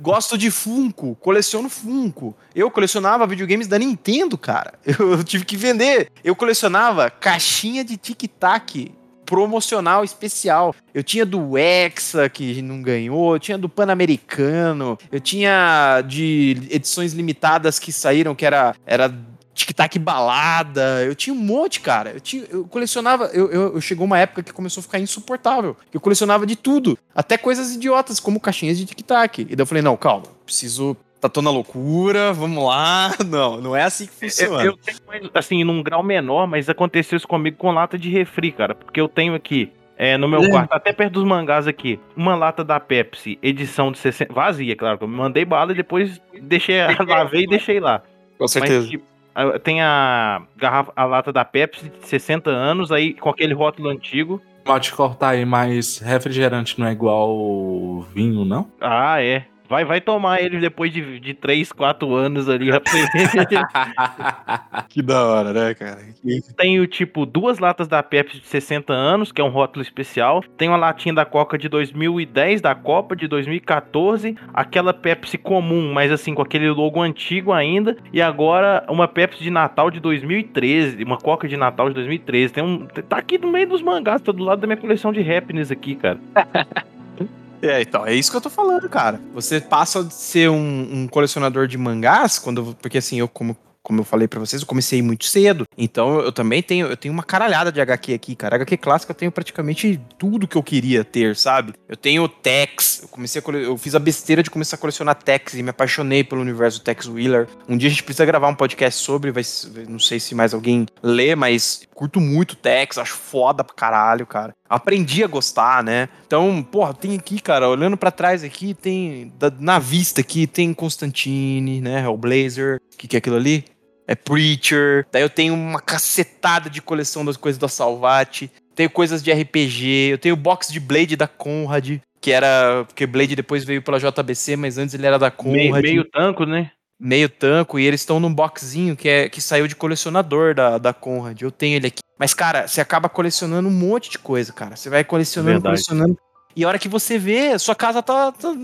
gosto de Funko, coleciono Funko. Eu colecionava videogames da Nintendo, cara. Eu tive que vender. Eu colecionava caixinha de tic-tac promocional especial. Eu tinha do Hexa, que não ganhou, eu tinha do Pan-Americano, eu tinha de edições limitadas que saíram, que era, era tic-tac balada, eu tinha um monte, cara. Eu, tinha, eu colecionava. Eu, eu, eu, chegou uma época que começou a ficar insuportável. Eu colecionava de tudo, até coisas idiotas, como caixinhas de tic-tac. E daí eu falei: não, calma, preciso tá tô na loucura, vamos lá. Não, não é assim que funciona. Eu, eu tenho, assim, num grau menor, mas aconteceu isso comigo com lata de refri, cara. Porque eu tenho aqui, é, no meu quarto, até perto dos mangás aqui, uma lata da Pepsi, edição de 60. Vazia, claro. Eu mandei bala e depois deixei, lavei e deixei lá. Com certeza. Mas, tipo, tem a garrafa, a lata da Pepsi de 60 anos, aí com aquele rótulo antigo. Pode cortar aí, mas refrigerante não é igual vinho, não? Ah, é. Vai, vai tomar ele depois de, de 3, 4 anos ali. que da hora, né, cara? Tenho, tipo, duas latas da Pepsi de 60 anos, que é um rótulo especial. Tem uma latinha da Coca de 2010, da Copa de 2014. Aquela Pepsi comum, mas assim, com aquele logo antigo ainda. E agora uma Pepsi de Natal de 2013. Uma Coca de Natal de 2013. Tem um, tá aqui no meio dos mangás, tá do lado da minha coleção de happiness aqui, cara. É, então, é isso que eu tô falando, cara. Você passa de ser um, um colecionador de mangás, quando. Porque assim, eu, como como eu falei para vocês, eu comecei muito cedo. Então eu também tenho, eu tenho uma caralhada de HQ aqui, cara. HQ clássica eu tenho praticamente tudo que eu queria ter, sabe? Eu tenho Tex, eu comecei a eu fiz a besteira de começar a colecionar Tex e me apaixonei pelo universo do Tex Wheeler. Um dia a gente precisa gravar um podcast sobre, vai, não sei se mais alguém lê, mas curto muito Tex, acho foda pra caralho, cara. Aprendi a gostar, né? Então, porra, tem aqui, cara, olhando para trás aqui, tem na vista aqui tem Constantine, né, Hellblazer, o que que é aquilo ali? é Preacher. Daí eu tenho uma cacetada de coleção das coisas da Salvati. Tenho coisas de RPG. Eu tenho o box de Blade da Conrad, que era. Porque Blade depois veio pela JBC, mas antes ele era da Conrad. Meio, meio tanco, né? Meio tanco, e eles estão num boxzinho que, é, que saiu de colecionador da, da Conrad. Eu tenho ele aqui. Mas, cara, você acaba colecionando um monte de coisa, cara. Você vai colecionando, Verdade. colecionando. E a hora que você vê, sua casa tá, tá,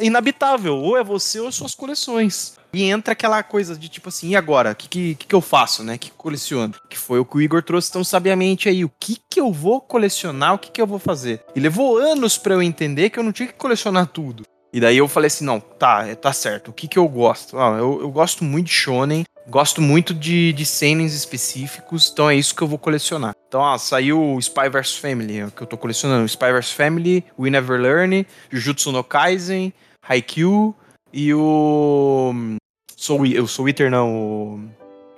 inabitável. Ou é você ou é suas coleções. E entra aquela coisa de tipo assim, e agora? O que, que, que, eu faço, né? que coleciono? Que foi o que o Igor trouxe tão sabiamente aí. O que, que eu vou colecionar? O que, que eu vou fazer? E levou anos para eu entender que eu não tinha que colecionar tudo. E daí eu falei assim, não, tá, é, tá certo. O que que eu gosto? Ah, eu, eu gosto muito de shonen, gosto muito de, de cenas específicos, então é isso que eu vou colecionar. Então, ó, saiu o Spy vs Family, é que eu tô colecionando. Spy vs Family, We Never Learn, Jujutsu no Kaisen, Haikyuu e o... Sou, eu sou Wither, não, o...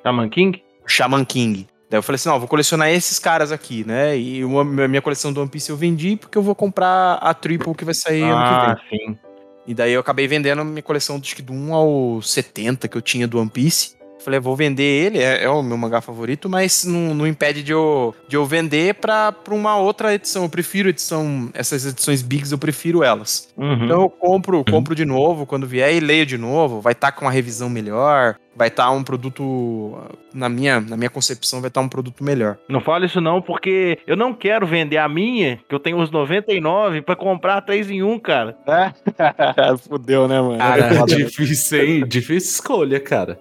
Shaman King? Shaman King. Daí eu falei assim, não, vou colecionar esses caras aqui, né? E uma, minha coleção do One Piece eu vendi porque eu vou comprar a Triple que vai sair ah, ano que vem. Ah, sim. E daí eu acabei vendendo minha coleção acho que do 1 ao 70 que eu tinha do One Piece. Falei, vou vender ele, é, é, o meu mangá favorito, mas não, não impede de eu, de eu vender pra, pra uma outra edição. Eu prefiro edição, essas edições bigs, eu prefiro elas. Uhum. Então eu compro, uhum. compro de novo quando vier e leio de novo. Vai estar tá com uma revisão melhor, vai estar tá um produto, na minha, na minha concepção, vai estar tá um produto melhor. Não fala isso não, porque eu não quero vender a minha, que eu tenho os 99, para comprar 3 em 1, cara. É? Fudeu, né, mano? Cara, é difícil, hein? Difícil escolha, cara.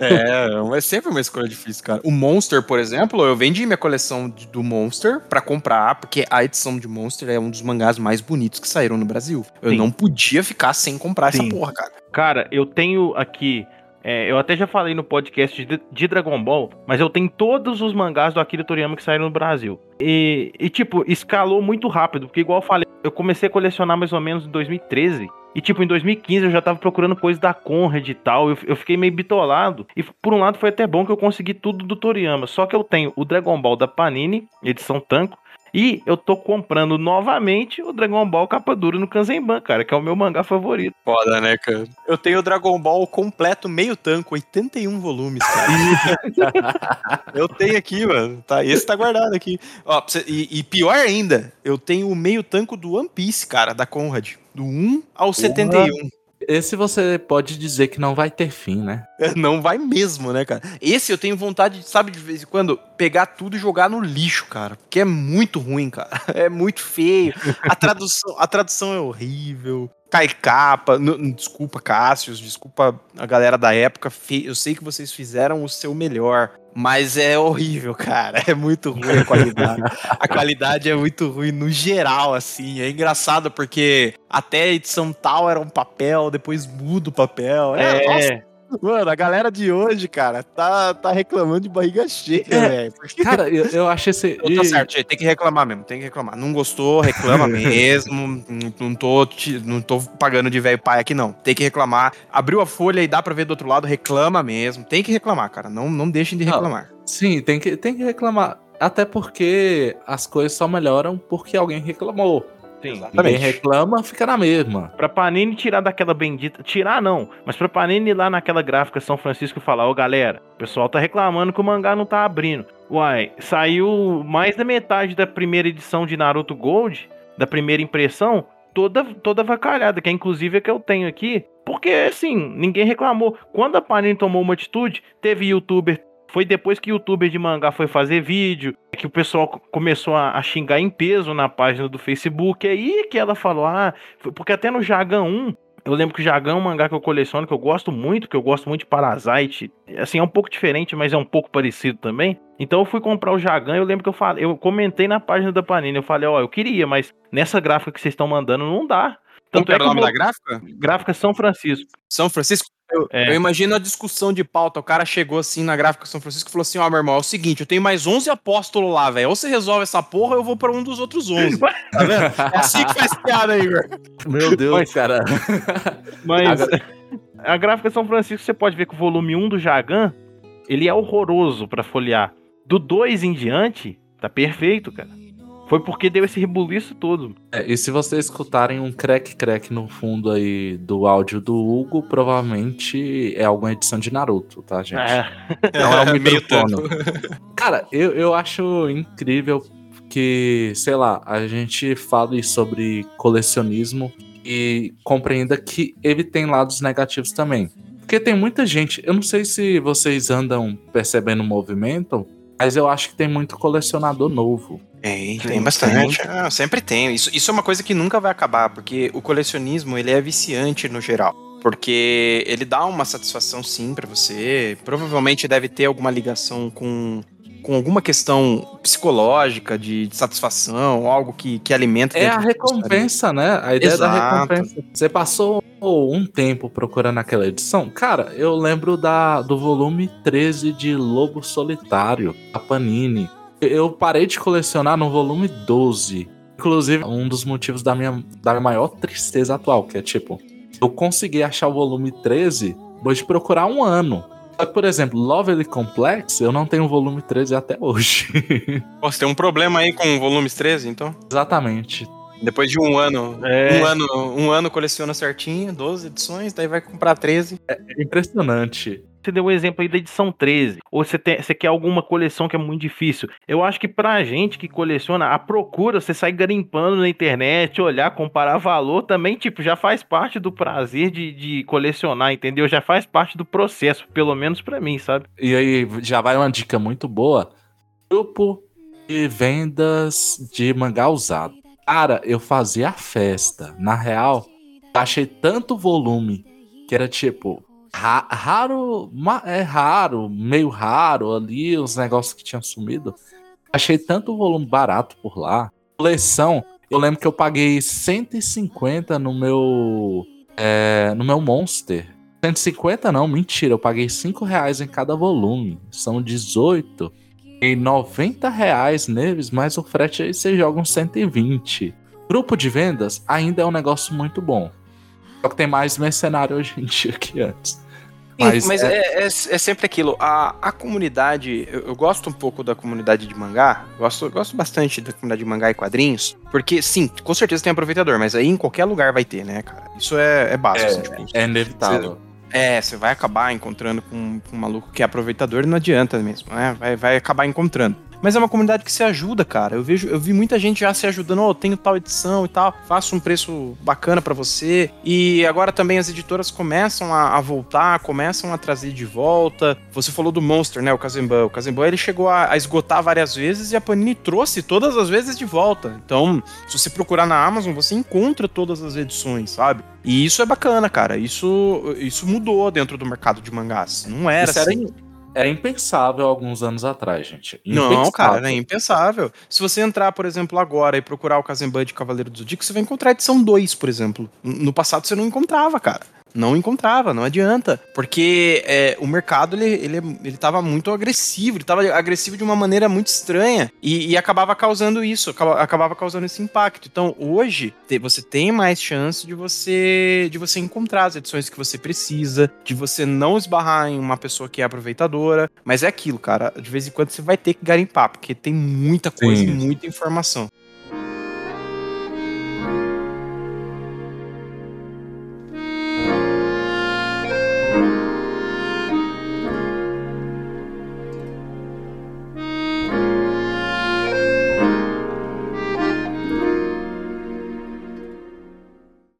É, é sempre uma escolha difícil, cara. O Monster, por exemplo, eu vendi minha coleção do Monster para comprar, porque a edição de Monster é um dos mangás mais bonitos que saíram no Brasil. Eu Sim. não podia ficar sem comprar Sim. essa porra, cara. Cara, eu tenho aqui é, eu até já falei no podcast de, de, Dragon Ball, mas eu tenho todos os mangás do Akira Toriyama que saíram no Brasil. E, e, tipo, escalou muito rápido, porque igual eu falei, eu comecei a colecionar mais ou menos em 2013. E, tipo, em 2015 eu já tava procurando coisas da Conrad e tal. Eu, eu fiquei meio bitolado. E, por um lado, foi até bom que eu consegui tudo do Toriyama. Só que eu tenho o Dragon Ball da Panini, edição Tanco. E eu tô comprando novamente o Dragon Ball capa dura no Kanzenban, cara, que é o meu mangá favorito. Foda, né, cara? Eu tenho o Dragon Ball completo, meio tanco, 81 volumes, cara. eu tenho aqui, mano. Tá, esse tá guardado aqui. Ó, e, e, pior ainda, eu tenho o meio tanco do One Piece, cara, da Conrad. Do 1 ao Porra. 71. Esse você pode dizer que não vai ter fim, né? Não vai mesmo, né, cara? Esse eu tenho vontade, sabe, de vez em quando, pegar tudo e jogar no lixo, cara. Porque é muito ruim, cara. É muito feio. A tradução, a tradução é horrível. Cai capa. N- desculpa, Cássius. Desculpa a galera da época. Eu sei que vocês fizeram o seu melhor. Mas é horrível, cara. É muito ruim a qualidade. a qualidade é muito ruim no geral, assim. É engraçado porque até a edição tal era um papel, depois muda o papel. É, nossa, Mano, a galera de hoje, cara, tá, tá reclamando de barriga cheia, É, velho. Porque- Cara, eu, eu acho esse. Tá certo, tem que reclamar mesmo, tem que reclamar. Não gostou, reclama mesmo. não, não tô, te- não tô pagando de velho pai aqui, não. Tem que reclamar. Abriu a folha e dá pra ver do outro lado, reclama mesmo. Tem que reclamar, cara. Não, não deixem de Não. reclamar. Sim, tem que, tem que reclamar. Até porque as coisas só melhoram porque alguém reclamou. Sim. Ninguém reclama, fica na mesma. Pra Panini tirar daquela bendita. Tirar não, mas pra Panini ir lá naquela gráfica São Francisco e falar: Ô galera, o pessoal tá reclamando que o mangá não tá abrindo. Uai, saiu mais da metade da primeira edição de Naruto Gold, da primeira impressão, toda, toda vacalhada, que é inclusive a que eu tenho aqui. Porque, assim, ninguém reclamou. Quando a Panini tomou uma atitude, teve youtuber. Foi depois que youtuber de mangá foi fazer vídeo, que o pessoal co- começou a, a xingar em peso na página do Facebook. É aí que ela falou: ah, porque até no Jagan 1, eu lembro que o Jagan é um mangá que eu coleciono, que eu gosto muito, que eu gosto muito de Parasite. Assim, é um pouco diferente, mas é um pouco parecido também. Então eu fui comprar o Jagan, eu lembro que eu falei, eu comentei na página da Panini, eu falei, ó, eu queria, mas nessa gráfica que vocês estão mandando não dá. Como Tanto é era o eu nome vou- da gráfica? gráfica São Francisco. São Francisco? Eu, É. eu imagino a discussão de pauta. O cara chegou assim na gráfica São Francisco e falou assim: Ó, meu irmão, é o seguinte, eu tenho mais 11 apóstolos lá, velho. Ou você resolve essa porra, ou eu vou pra um dos outros 11. tá vendo? É assim que faz piada aí, velho. Meu Deus, cara. Mas a gráfica São Francisco, você pode ver que o volume 1 do Jagan, ele é horroroso pra folhear. Do 2 em diante, tá perfeito, cara. Foi porque deu esse rebuliço todo. É, e se vocês escutarem um crack-crack no fundo aí do áudio do Hugo, provavelmente é alguma edição de Naruto, tá, gente? É. Não é o meio microfone. Cara, eu, eu acho incrível que, sei lá, a gente fale sobre colecionismo e compreenda que ele tem lados negativos também. Porque tem muita gente, eu não sei se vocês andam percebendo o movimento, mas eu acho que tem muito colecionador novo. Tem, Tem tem bastante. Ah, sempre tem. Isso, isso é uma coisa que nunca vai acabar, porque o colecionismo ele é viciante no geral. Porque ele dá uma satisfação sim pra você. Provavelmente deve ter alguma ligação com, com alguma questão psicológica de, de satisfação, algo que, que alimenta. É a recompensa, né? A ideia da Exato. recompensa. Você passou um tempo procurando aquela edição? Cara, eu lembro da, do volume 13 de Lobo Solitário, a Panini. Eu parei de colecionar no volume 12. Inclusive, um dos motivos da minha, da minha maior tristeza atual, que é tipo, eu consegui achar o volume 13 depois de procurar um ano. Só que, Por exemplo, Lovely Complex, eu não tenho o volume 13 até hoje. Você tem um problema aí com o volumes 13, então? Exatamente. Depois de um ano. É. Um ano, um ano coleciona certinho, 12 edições, daí vai comprar 13. É impressionante. Você deu o exemplo aí da edição 13. Ou você, tem, você quer alguma coleção que é muito difícil. Eu acho que pra gente que coleciona, a procura, você sai garimpando na internet, olhar, comparar valor, também, tipo, já faz parte do prazer de, de colecionar, entendeu? Já faz parte do processo, pelo menos pra mim, sabe? E aí já vai uma dica muito boa. Grupo de vendas de mangá usado. Cara, eu fazia a festa. Na real, achei tanto volume que era tipo ra- raro, é raro, meio raro ali, os negócios que tinham sumido. Achei tanto volume barato por lá. Coleção, eu lembro que eu paguei 150 no meu é, no meu Monster. 150 não, mentira, eu paguei 5 reais em cada volume. São 18. E 90 reais neles, mais o frete aí você joga uns 120. Grupo de vendas ainda é um negócio muito bom. Só que tem mais mercenário hoje em dia que antes. Mas, Mas, é, é, é sempre aquilo. A, a comunidade. Eu, eu gosto um pouco da comunidade de mangá. Gosto, gosto bastante da comunidade de mangá e quadrinhos. Porque, sim, com certeza tem aproveitador, mas aí em qualquer lugar vai ter, né, cara? Isso é, é básico. assim, tipo, é inevitável. É, você vai acabar encontrando com, com um maluco que é aproveitador e não adianta mesmo, né? Vai, vai acabar encontrando. Mas é uma comunidade que se ajuda, cara. Eu vejo, eu vi muita gente já se ajudando, oh, tenho tal edição e tal, faço um preço bacana para você. E agora também as editoras começam a, a, voltar, começam a trazer de volta. Você falou do Monster, né, o Kazemban. O Kazemban ele chegou a, a esgotar várias vezes e a Panini trouxe todas as vezes de volta. Então, se você procurar na Amazon, você encontra todas as edições, sabe? E isso é bacana, cara. Isso, isso mudou dentro do mercado de mangás. Não era isso assim. Era era impensável alguns anos atrás, gente. Impensável. Não, cara, é impensável. Se você entrar, por exemplo, agora e procurar o Kazemban de Cavaleiro do Zodíaco, você vai encontrar a edição 2, por exemplo. No passado você não encontrava, cara não encontrava, não adianta. Porque é, o mercado, ele, ele, ele tava muito agressivo, ele tava agressivo de uma maneira muito estranha e, e acabava causando isso, acabava, acabava, causando esse impacto. Então, hoje, te, você tem mais chance de você, de você encontrar as edições que você precisa, de você não esbarrar em uma pessoa que é aproveitadora, mas é aquilo, cara, de vez em quando você vai ter que garimpar, porque tem muita coisa Sim. e muita informação.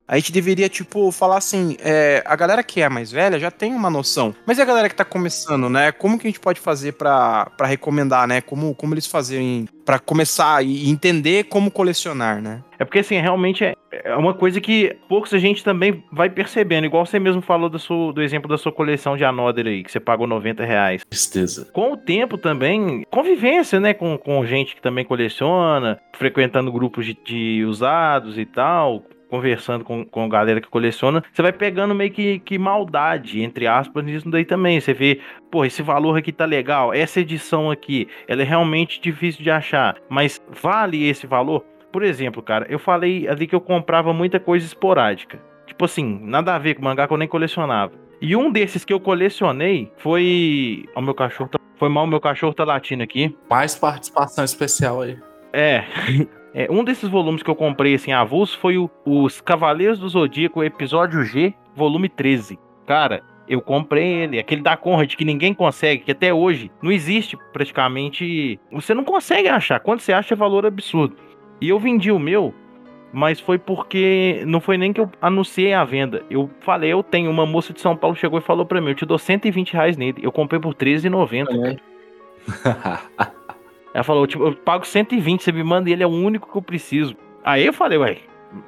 A gente deveria, tipo, falar assim: é, a galera que é mais velha já tem uma noção. Mas e a galera que tá começando, né? Como que a gente pode fazer para recomendar, né? Como, como eles fazerem para começar e entender como colecionar, né? É porque, assim, realmente é, é uma coisa que poucos a gente também vai percebendo. Igual você mesmo falou do, seu, do exemplo da sua coleção de Another aí, que você pagou 90 reais. Tristeza. Com o tempo também, convivência, né? Com, com gente que também coleciona, frequentando grupos de, de usados e tal conversando com, com a galera que coleciona, você vai pegando meio que, que maldade, entre aspas, nisso daí também. Você vê, pô, esse valor aqui tá legal, essa edição aqui, ela é realmente difícil de achar, mas vale esse valor? Por exemplo, cara, eu falei ali que eu comprava muita coisa esporádica. Tipo assim, nada a ver com mangá que eu nem colecionava. E um desses que eu colecionei foi. Ó, meu cachorro tá... Foi mal, meu cachorro tá latindo aqui. Mais participação especial aí. É. É, um desses volumes que eu comprei assim, avulso foi o, os Cavaleiros do Zodíaco, episódio G, volume 13. Cara, eu comprei ele, aquele da Conrad que ninguém consegue, que até hoje não existe praticamente. Você não consegue achar. Quando você acha, é valor absurdo. E eu vendi o meu, mas foi porque não foi nem que eu anunciei a venda. Eu falei, eu tenho. Uma moça de São Paulo chegou e falou para mim: eu te dou 120 reais nele. Eu comprei por R$13,90. É. Ela falou, tipo, eu pago 120, você me manda e ele é o único que eu preciso. Aí eu falei, ué,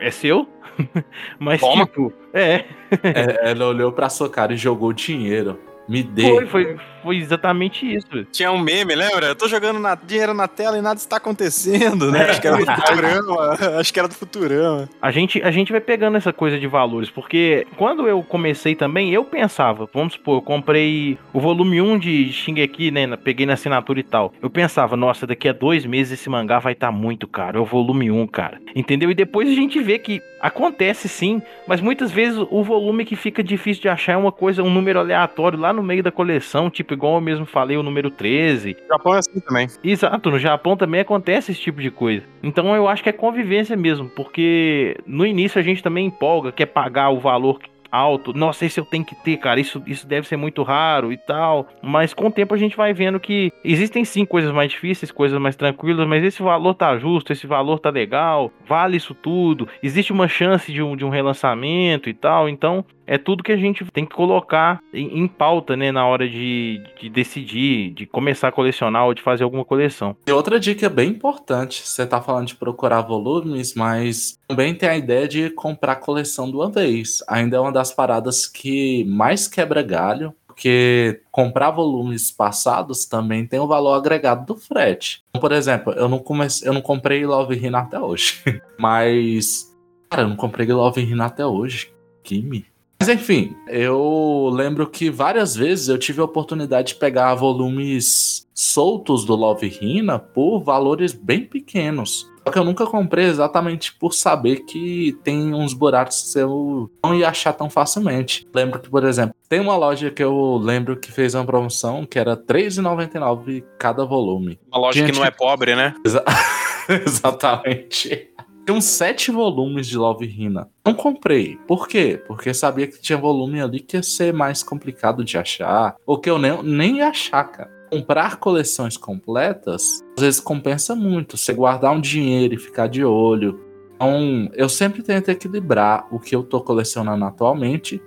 é seu? Mas, Toma. tipo, é. é. Ela olhou pra sua cara e jogou dinheiro. Me dê. Foi, foi, foi exatamente isso. Tinha um meme, lembra? Eu tô jogando na, dinheiro na tela e nada está acontecendo, né? É. Acho que era do Futurama. Acho que era do Futurama. A gente, a gente vai pegando essa coisa de valores, porque quando eu comecei também, eu pensava, vamos supor, eu comprei o volume 1 de Shingeki, né? Peguei na assinatura e tal. Eu pensava, nossa, daqui a dois meses esse mangá vai estar tá muito caro. É o volume 1, cara. Entendeu? E depois a gente vê que acontece sim, mas muitas vezes o volume que fica difícil de achar é uma coisa, um número aleatório lá no no meio da coleção, tipo, igual eu mesmo falei, o número 13. No Japão é assim também. Exato, no Japão também acontece esse tipo de coisa. Então eu acho que é convivência mesmo, porque no início a gente também empolga, quer pagar o valor alto. Nossa, esse eu tenho que ter, cara. Isso, isso deve ser muito raro e tal. Mas com o tempo a gente vai vendo que existem sim coisas mais difíceis, coisas mais tranquilas, mas esse valor tá justo, esse valor tá legal, vale isso tudo. Existe uma chance de um, de um relançamento e tal. Então é tudo que a gente tem que colocar em, em pauta, né, na hora de, de, decidir, de começar a colecionar ou de fazer alguma coleção. E outra dica bem importante, você tá falando de procurar volumes, mas também tem a ideia de comprar coleção de uma vez. Ainda é uma das paradas que mais quebra galho, porque comprar volumes passados também tem o valor agregado do frete. Por exemplo, eu não eu não comprei Love Hina até hoje, mas cara, eu não comprei Love Hina até hoje. Kimi. Mas enfim, eu lembro que várias vezes eu tive a oportunidade de pegar volumes soltos do Love Hina por valores bem pequenos. Só que eu nunca comprei exatamente por saber que tem uns buracos que eu não ia achar tão facilmente. Lembro que, por exemplo, tem uma loja que eu lembro que fez uma promoção que era R$3,99 cada volume. Uma loja Tinha que não é pobre, né? Exa... exatamente. Tem uns sete volumes de Love Hina. Não comprei. Por quê? Porque sabia que tinha volume ali que ia ser mais complicado de achar. Ou que eu nem, nem ia achar, cara. comprar coleções completas, às vezes compensa muito. Você guardar um dinheiro e ficar de olho. Então, eu sempre tento equilibrar o que eu tô colecionando atualmente,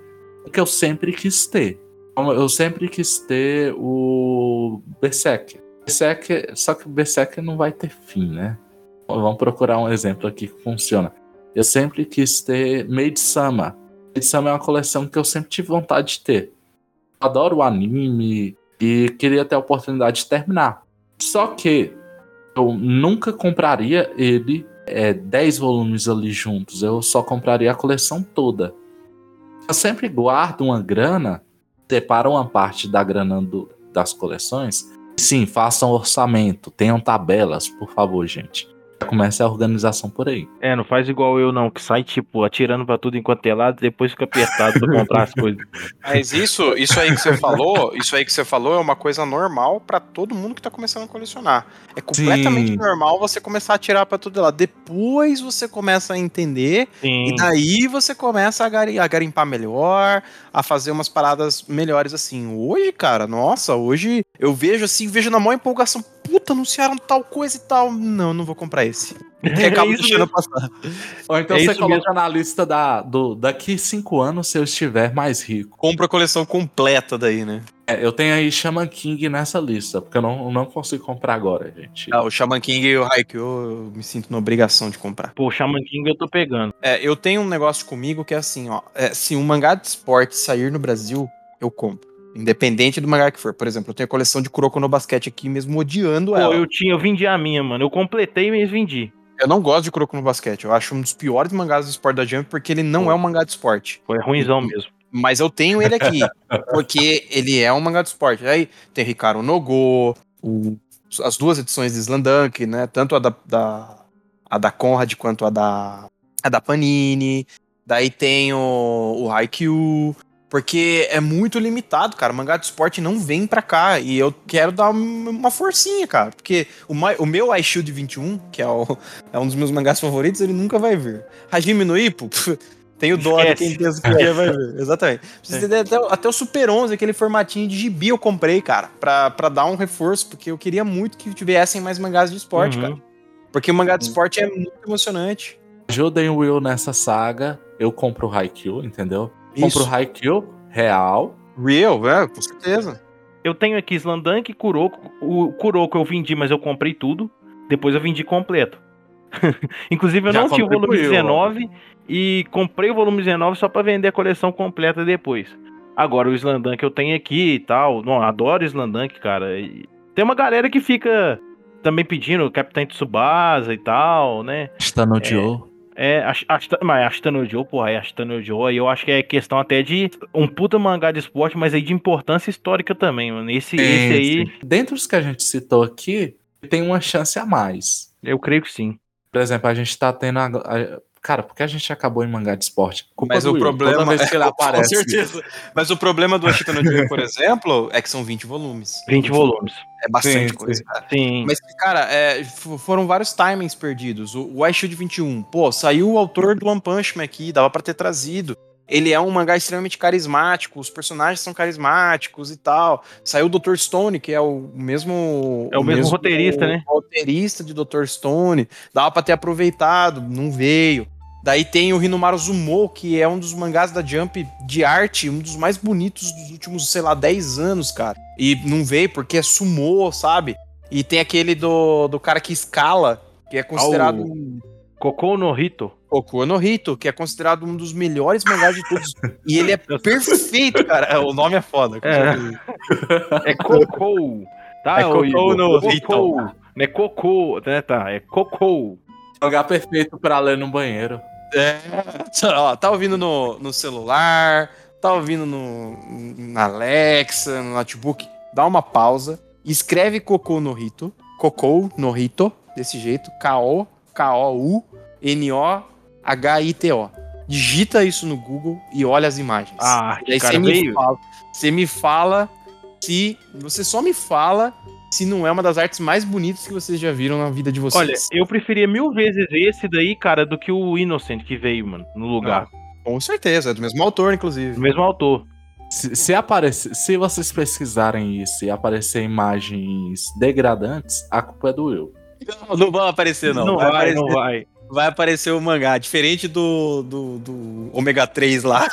o que eu sempre quis ter. Então, eu sempre quis ter o Berserker. Berserker só que o Berserker não vai ter fim, né? Vamos procurar um exemplo aqui que funciona. Eu sempre quis ter Maid Sama. Maid Sama é uma coleção que eu sempre tive vontade de ter. adoro o anime, e queria ter a oportunidade de terminar. Só que eu nunca compraria ele é, 10 volumes ali juntos, eu só compraria a coleção toda. Eu sempre guardo uma grana, separo uma parte da grana do, das coleções. Sim, façam orçamento, tenham tabelas, por favor, gente. Comece a organização por aí. É, não faz igual eu não, que sai, tipo, atirando pra tudo enquanto é lado, depois fica apertado pra comprar as coisas. Mas isso, isso aí que você falou, isso aí que você falou é uma coisa normal para todo mundo que tá começando a colecionar. É completamente Sim. normal você começar a atirar pra tudo lá. Depois você começa a entender Sim. e daí você começa a, a garimpar melhor, a fazer umas paradas melhores assim. Hoje, cara, nossa, hoje eu vejo assim, vejo na maior empolgação, puta, anunciaram tal coisa e tal. Não, não vou comprar esse. É acaba é deixando passar. Ou então é você coloca mesmo. na lista da, do, daqui cinco anos, se eu estiver mais rico. Compra a coleção completa daí, né? É, eu tenho aí Shaman King nessa lista, porque eu não, não consigo comprar agora, gente. Ah, o Shaman King e o Haikyuu eu me sinto na obrigação de comprar. Pô, o Shaman King eu tô pegando. É, eu tenho um negócio comigo que é assim, ó. É, se um mangá de esporte sair no Brasil, eu compro. Independente do mangá que for. Por exemplo, eu tenho a coleção de Kuroko no basquete aqui, mesmo odiando Pô, ela. eu tinha, eu vendi a minha, mano. Eu completei e vendi. Eu não gosto de Kuroko no basquete. Eu acho um dos piores mangás do esporte da Jump porque ele não Pô. é um mangá de esporte. Foi ruimzão mesmo. Mas eu tenho ele aqui, porque ele é um mangá de esporte. Aí tem Ricardo Nogô, o, as duas edições de Slandunk, né? Tanto a da, da, a da Conrad quanto a da, a da Panini. Daí tem o, o Haikyuu. Porque é muito limitado, cara. O mangá de esporte não vem pra cá. E eu quero dar uma forcinha, cara. Porque o, o meu iShield 21, que é, o, é um dos meus mangás favoritos, ele nunca vai vir. Hajime no Ippo, tenho dó de quem pensa que vai vir. Exatamente. É. Até, até, o Super 11, aquele formatinho de gibi eu comprei, cara. Pra, pra dar um reforço, porque eu queria muito que tivessem mais mangás de esporte, uhum. cara. Porque o mangá de esporte é muito emocionante. Ajudem o Will nessa saga. Eu compro o Haikyuu, entendeu? Isso. Compro Haikyuu, real. Real, é, com certeza. Eu tenho aqui Slandank e Kuroko. O Kuroko eu vendi, mas eu comprei tudo. Depois eu vendi completo. Inclusive eu Já não tinha o volume 19 e comprei o volume 19 só para vender a coleção completa depois. Agora o Slandank eu tenho aqui e tal. Não, adoro Slandank, cara. E tem uma galera que fica também pedindo Capitão Tsubasa e tal, né? Está no é, Joe. É, mas Ashtano Joe, porra, é Ashtano Joe, e eu acho que é questão até de um puta mangá de esporte, mas aí de importância histórica também, mano. Esse, sim, esse aí. Sim. Dentre os que a gente citou aqui, tem uma chance a mais. Eu creio que sim. Por exemplo, a gente tá tendo. A, a, Cara, porque a gente acabou em mangá de esporte? Culpa Mas o problema Toda vez que ele aparece. Com certeza. Mas o problema do Ashita no Joe, por exemplo, é que são 20 volumes. 20 volumes. É bastante sim, coisa. Cara. Sim. Mas, cara, é, foram vários timings perdidos. O, o iShield 21, pô, saiu o autor do One Punch Man aqui, dava para ter trazido. Ele é um mangá extremamente carismático, os personagens são carismáticos e tal. Saiu o Dr. Stone, que é o mesmo. É o, o mesmo, mesmo, roteirista, né? Roteirista de Dr. Stone. Dava pra ter aproveitado, não veio. Daí tem o Hinomaru Zumo, que é um dos mangás da Jump de arte, um dos mais bonitos dos últimos, sei lá, 10 anos, cara. E não veio porque é sumô, sabe? E tem aquele do, do cara que escala, que é considerado. Oh. Cocô no Hito. Cocô no Hito, que é considerado um dos melhores mangás de todos. e ele é perfeito, cara. O nome é foda. É, é Cocô. Tá, é Cocô no Hito. Não é Cocô, né? Tá, é Cocô. Lugar perfeito pra ler no banheiro. É, ó, tá ouvindo no, no celular, tá ouvindo no, na Alexa, no notebook, dá uma pausa, escreve Cocô no Rito, Cocô no Rito, desse jeito, K-O, K-O-U, N-O-H-I-T-O. Digita isso no Google e olha as imagens. Ah, e aí você me, fala, você me fala se. Você só me fala se não é uma das artes mais bonitas que vocês já viram na vida de vocês. Olha, eu preferia mil vezes esse daí, cara, do que o Innocent que veio, mano, no lugar. Ah, com certeza, é do mesmo autor, inclusive. Do mesmo autor. Se, se, aparecer, se vocês pesquisarem isso e aparecer imagens degradantes, a culpa é do Will. Não, não vai aparecer, não. Não vai, vai, aparecer, não vai. vai aparecer o mangá. Diferente do, do, do Ômega 3 lá.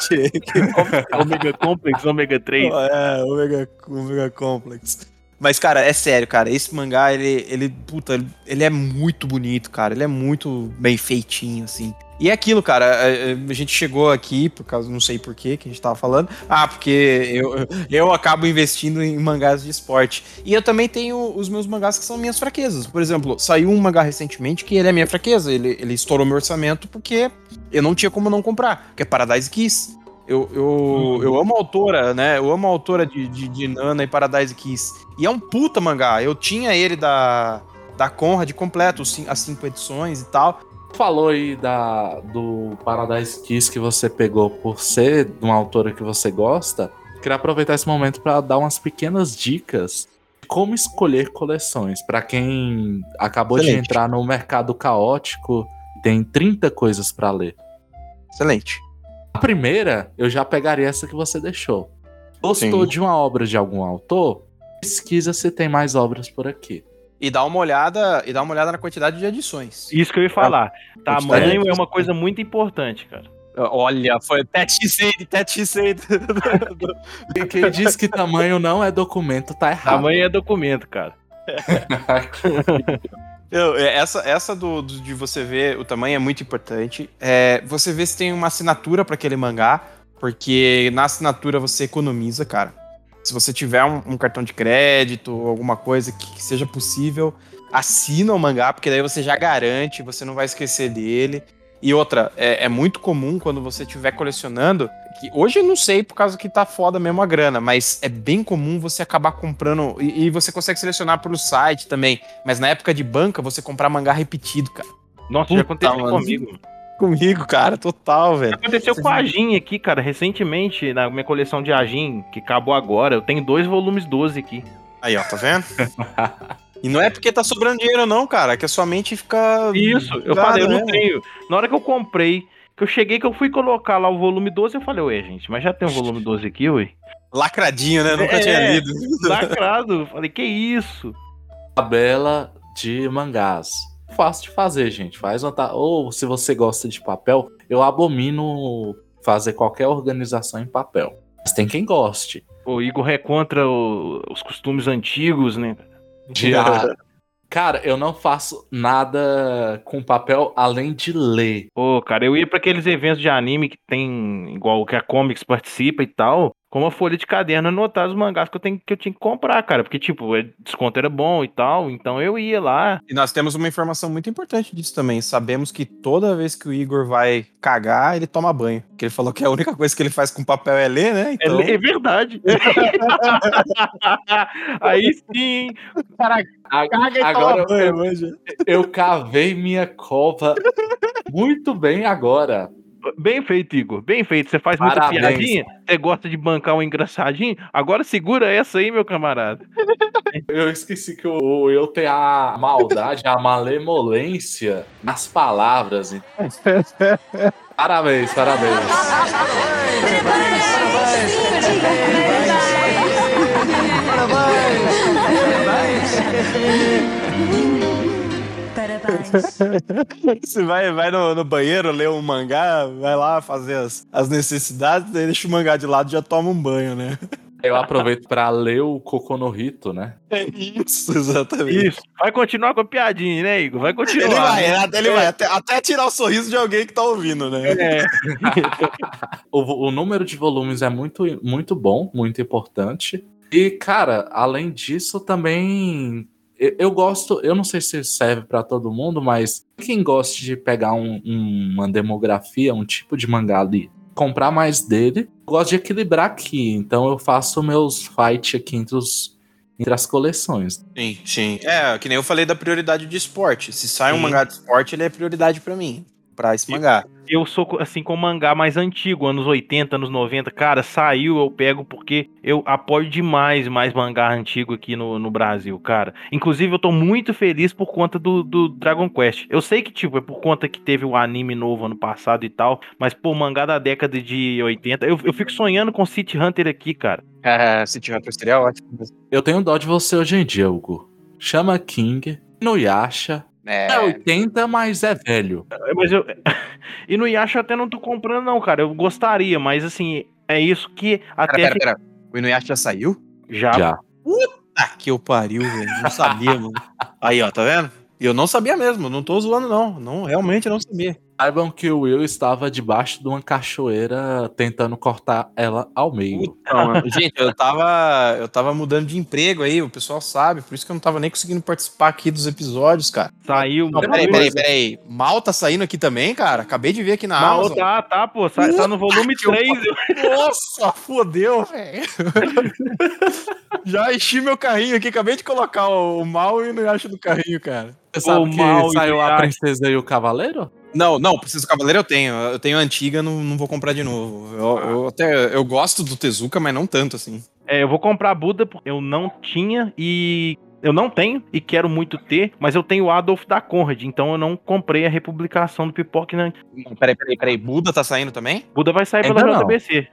Ômega Complex, Ômega 3. é, Ômega, Ômega Complex. Mas, cara, é sério, cara. Esse mangá, ele, ele, puta, ele- é muito bonito, cara. Ele é muito bem feitinho, assim. E é aquilo, cara. a- a gente chegou aqui, por causa, não sei por quê que a gente tava falando. Ah, porque eu, eu acabo investindo em mangás de esporte. E eu também tenho os meus mangás que são minhas fraquezas. Por exemplo, saiu um mangá recentemente que ele é minha fraqueza. Ele, ele estourou meu orçamento porque eu não tinha como não comprar, que é Paradise Kiss. Eu, eu, eu amo a autora, né? Eu amo a autora de, de, de Nana e Paradise Kiss. E é um puta mangá. Eu tinha ele da, da Conrad completo, as cinco edições e tal. Falou aí da, do Paradise Kiss que você pegou por ser de uma autora que você gosta. Queria aproveitar esse momento para dar umas pequenas dicas de como escolher coleções. Para quem acabou de Excelente. entrar no mercado caótico, tem 30 coisas para ler. Excelente. A primeira, eu já pegaria essa que você deixou. Gostou Sim. de uma obra de algum autor? Pesquisa se tem mais obras por aqui. E dá uma olhada, e dá uma olhada na quantidade de edições. Isso que eu ia falar. Tamanho É. é uma coisa muito importante, cara. Olha, foi até X6, até X6. Quem- Quem diz que tamanho não é documento tá errado. Tamanho é documento, cara. Eu, é, essa essa do, do- de você ver o tamanho é muito importante. É, você vê se tem uma assinatura para aquele mangá, porque na assinatura você economiza, cara. Se você tiver um, um cartão de crédito, alguma coisa que, que seja possível, assina o mangá, porque daí você já garante, você não vai esquecer dele. E outra, é, é muito comum quando você estiver colecionando, que hoje eu não sei por causa que tá foda mesmo a grana, mas é bem comum você acabar comprando, e, e você consegue selecionar pelo site também, mas na época de banca você comprar mangá repetido, cara. Nossa, já Puta, aconteceu mano. comigo. Comigo, cara, total, velho. Aconteceu com a Agin aqui, cara, recentemente, na minha coleção de Agin, que acabou agora. Eu tenho dois volumes 12 aqui. Aí, ó, tá vendo? e não é porque tá sobrando dinheiro, não, cara, é que a sua mente fica. Isso, eu bugada, falei, eu né? não tenho. Na hora que eu comprei, que eu cheguei, que eu fui colocar lá o volume 12, eu falei, ué, gente, mas já tem o volume 12 aqui, ué? Lacradinho, né? Nunca É. tinha lido. Lacrado. Falei, que isso? Tabela de mangás. Fácil de fazer, gente. Faz uma ta- Ou se você gosta de papel, eu abomino fazer qualquer organização em papel. Mas tem quem goste. O Igor é contra o- os costumes antigos, né? De ah, Cara, eu não faço nada com papel além de ler. Pô, cara, eu ia pra aqueles eventos de anime que tem, igual que a Comics participa e tal, com uma folha de caderno anotar os mangás que eu, tenho, que eu tinha que comprar, cara. Porque, tipo, o desconto era bom e tal, então eu ia lá. E nós temos uma informação muito importante disso também. Sabemos que toda vez que o Igor vai cagar, ele toma banho. Porque ele falou que a única coisa que ele faz com papel é ler, né? É, Então, é verdade. Aí sim, cara, A- caga e Agora toma banho, eu, manja. eu cavei minha cova muito bem agora. Bem feito, Igor. Bem feito. Você faz muita Parabéns. piadinha, você gosta de bancar um engraçadinho. Agora segura essa aí, meu camarada. Eu esqueci que o eu tenho a maldade, a malemolência nas palavras. Parabéns, parabéns. Parabéns. Você vai, vai no, no banheiro, lê um mangá, vai lá fazer as, as necessidades, daí deixa o mangá de lado e já toma um banho, né? Eu aproveito pra ler o Kokonohito, né? É isso, exatamente. Isso. Vai continuar com a piadinha, né, Igor? Vai continuar. Ele vai, né? ele vai até, até tirar o sorriso de alguém que tá ouvindo, né? É. O, o número de volumes é muito, muito bom, muito importante. E, cara, além disso, também. Eu, eu gosto, eu não sei se serve pra todo mundo, mas quem gosta de pegar um- um- uma demografia, um tipo de mangá ali, comprar mais dele, eu gosto de equilibrar aqui. Então eu faço meus fight aqui entre, os, entre as coleções. Sim, sim. É, que nem eu falei da prioridade de esporte. Se sai um Sim. mangá de esporte, ele é prioridade pra mim. Comprar esse mangá. Eu sou assim com mangá mais antigo, anos 80, anos 90. Cara, saiu, eu pego porque eu apoio demais mais mangá antigo aqui no, no Brasil, cara. Inclusive, eu tô muito feliz por conta do, do Dragon Quest. Eu sei que, tipo, é por conta que teve o anime novo ano passado e tal, mas, pô, mangá da década de 80. Eu, eu fico sonhando com City Hunter aqui, cara. É, City Hunter seria ótimo. Eu tenho dó de você hoje em dia, Hugo. Chama King, no Yasha. É, 80, mas é velho. Mas eu. E no Yasha eu até não tô comprando, não, cara. Eu gostaria, mas assim, é isso que até. Pera, pera, pera. O Inuyasha já saiu? Já. Já. Puta que eu pariu, velho. Não sabia, mano. Aí, ó, tá vendo? Eu não sabia mesmo, não tô zoando, não. não realmente não sabia. Saibam que o Will estava debaixo de uma cachoeira tentando cortar ela ao meio. Então, gente, eu tava, eu tava mudando de emprego aí, o pessoal sabe, por isso que eu não tava nem conseguindo participar aqui dos episódios, cara. Saiu, Não, peraí, peraí, peraí. Mal tá saindo aqui também, cara? Acabei de ver aqui na Amazon. tá, tá, pô. Tá, tá no volume que eu- 3. Nossa, fodeu, velho. Já enchi meu carrinho aqui, acabei de colocar o, o mal e não acho do carrinho, cara. Você sabe O que mal saiu o a princesa e o cavaleiro? Não, não, Preciso Cavaleiro eu tenho. Eu tenho a antiga, não, não vou comprar de novo. Eu, eu até eu gosto do Tezuka, mas não tanto assim. É, eu vou comprar Buda porque eu não tinha e. Eu não tenho e quero muito ter, mas eu tenho o Adolf da Conrad, então eu não comprei a republicação do Pipoque. Né? Não, peraí, peraí, peraí. Buda tá saindo também? Buda vai sair Ainda pela. JBC.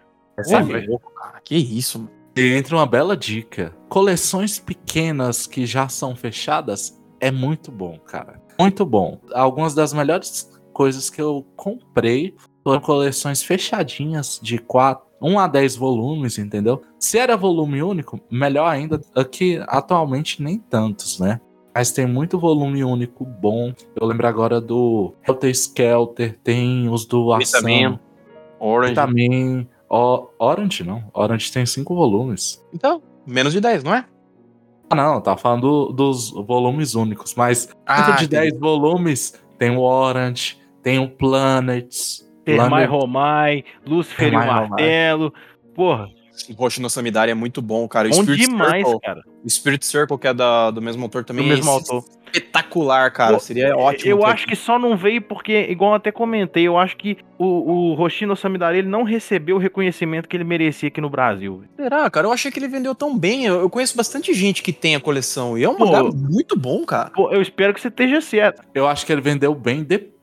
Que isso, mano. E entra uma bela dica. Coleções pequenas que já são fechadas é muito bom, cara. Muito bom. Algumas das melhores coisas que eu comprei foram coleções fechadinhas de 4, 1 a 10 volumes, entendeu? Se era volume único, melhor ainda. Aqui atualmente nem tantos, né? Mas tem muito volume único bom. Eu lembro agora do Helter Skelter, tem os do Ação. Vitamin, Orange. Também. O- Orange, não. Orange tem cinco volumes. Então, menos de 10, não é? Ah, não, tá falando do- dos volumes únicos, mas dentro de entendi. 10 volumes tem o Orange, tem o Planets. Termai Planet- Romai, Lúcifer e o Termai Romai. Martelo. Porra, O Roshi no Samidari é muito bom, cara. O bom Spirit demais, Circle, cara. o Spirit Circle, que é da, do mesmo autor também, Do mesmo é autor. espetacular, cara. Pô, Seria ótimo. Eu acho que só não veio porque, igual eu até comentei, eu acho que o, o Hoshino Samidari ele não recebeu o reconhecimento que ele merecia aqui no Brasil. Será, cara? Eu achei que ele vendeu tão bem. Eu, eu conheço bastante gente que tem a coleção. E é um mangá muito bom, cara. Pô, eu espero que você esteja certo. Eu acho que ele vendeu bem depois.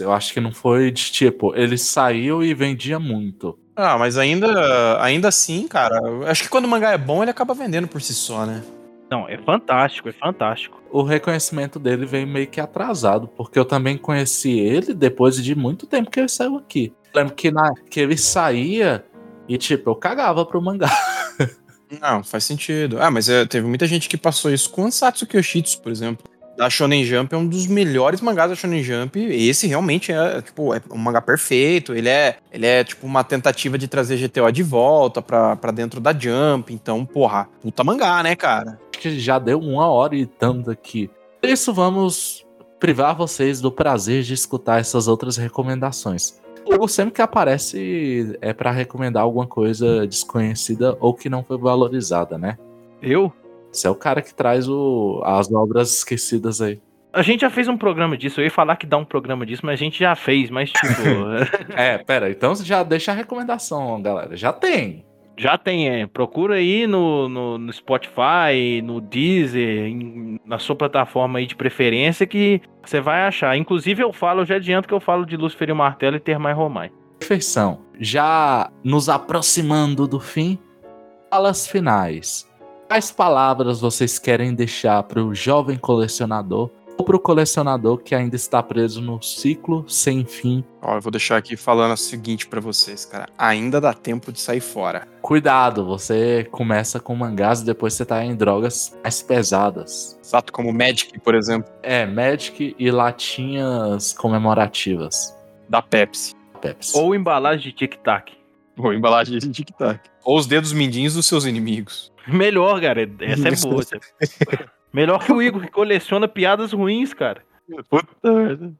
Eu acho que não foi de tipo, ele saiu e vendia muito. Ah, mas ainda, ainda assim, cara. Acho que quando o mangá é bom, ele acaba vendendo por si só, né? Não, é fantástico, é fantástico. O reconhecimento dele veio meio que atrasado, porque eu também conheci ele depois de muito tempo que ele saiu aqui. Lembro que, na, que ele saía e, tipo, eu cagava pro mangá. Não, faz sentido. Ah, mas é, teve muita gente que passou isso com Ansatsu Kyoshitsu, por exemplo. Da Shonen Jump é um dos melhores mangás da Shonen Jump. Esse realmente é, tipo, é um mangá perfeito. Ele é, ele é tipo uma tentativa de trazer GTO de volta pra, pra dentro da Jump. Então, porra, puta mangá, né, cara? Acho que já deu uma hora e tanto aqui. Por isso, vamos privar vocês do prazer de escutar essas outras recomendações. Logo, sempre que aparece é pra recomendar alguma coisa desconhecida ou que não foi valorizada, né? Eu? Você é o cara que traz o, as obras esquecidas aí. A gente já fez um programa disso. Eu ia falar que dá um programa disso, mas a gente já fez. Mas, tipo, É, pera, então já deixa a recomendação, galera. Já tem. já tem. É, procura aí no, no, no Spotify, no Deezer, em- na sua plataforma aí de preferência que você vai achar. Inclusive, eu falo, eu já adianto que eu falo de Lúcifer e o Martelo e Termai Romai. Perfeição. Já nos aproximando do fim, falas finais. Quais palavras vocês querem deixar para o jovem colecionador ou para o colecionador que ainda está preso no ciclo sem fim? Ó, eu vou deixar aqui falando o seguinte pra vocês, cara. Ainda dá tempo de sair fora. Cuidado, você começa com mangás e depois você tá em drogas mais pesadas. Exato como Magic, por exemplo, É, Magic e latinhas comemorativas. da Pepsi. Pepsi. Ou embalagem de tic-tac. Ou embalagem de tic-tac. Ou os dedos mindinhos dos seus inimigos. Melhor, cara. Essa é boa. Melhor que o Igor, que coleciona piadas ruins, cara. Puta merda.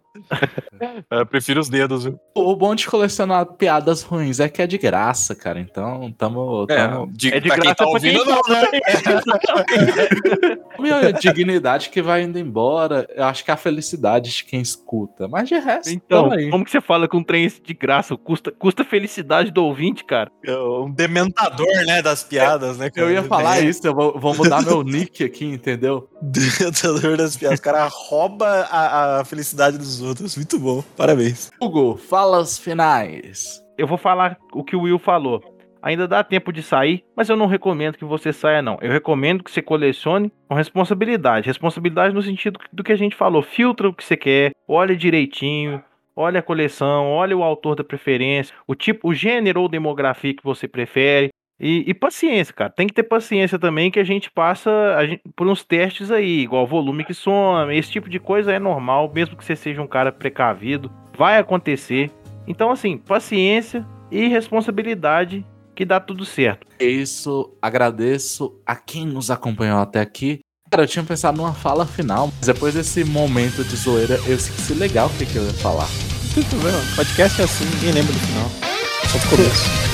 Eu prefiro os dedos, viu? O bom de colecionar piadas ruins é que é de graça, cara. Então, tamo. tamo... de, É de pra quem graça tá pra ouvindo, quem não, né? Minha dignidade que vai indo embora. Eu acho que é a felicidade de quem escuta. Mas de resto, Então, como que você fala com um trem de graça? Custa, custa felicidade do ouvinte, cara. Um dementador, né, das piadas, né? Eu ia falar É, isso, eu vou, vou mudar meu nick aqui, entendeu? Dementador das piadas. O cara rouba a, a felicidade dos outros. Muito bom. Parabéns. Hugo, falas finais. Eu vou falar o que o Will falou. Ainda dá tempo de sair, mas eu não recomendo que você saia, não. Eu recomendo que você colecione com responsabilidade. Responsabilidade no sentido do que a gente falou. Filtra o que você quer, olha direitinho, olha a coleção, olha o autor da preferência, o tipo, o gênero ou demografia que você prefere. E, e paciência, cara. Tem que ter paciência também que a gente passa a gente- por uns testes aí, igual volume que some. Esse tipo de coisa é normal, mesmo que você seja um cara precavido. Vai acontecer. Então, assim, paciência e responsabilidade que dá tudo certo. É isso, agradeço a quem nos acompanhou até aqui. Cara, eu tinha pensado numa fala final, mas depois desse momento de zoeira, eu esqueci legal o que, que eu ia falar. Não tem problema. Podcast é assim, ninguém lembra do final. Só do começo.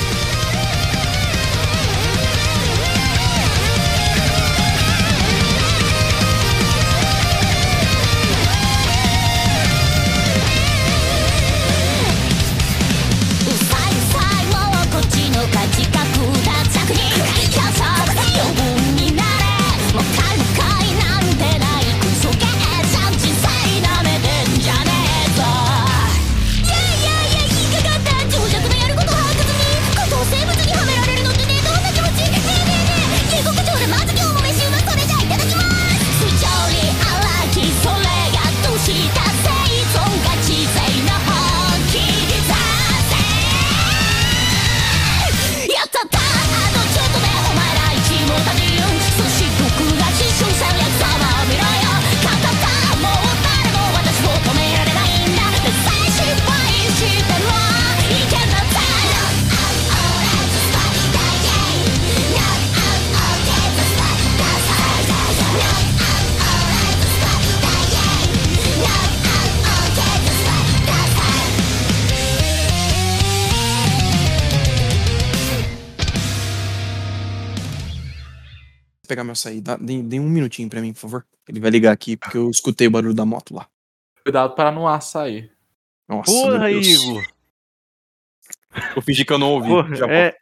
Meu açaí. Dá, dê, dê um minutinho pra mim, por favor. Ele vai ligar aqui, porque eu escutei o barulho da moto lá. Cuidado para não açair. Nossa, Porra, meu Deus. Igor. Eu fingi que eu não ouvi. Porra, Já é,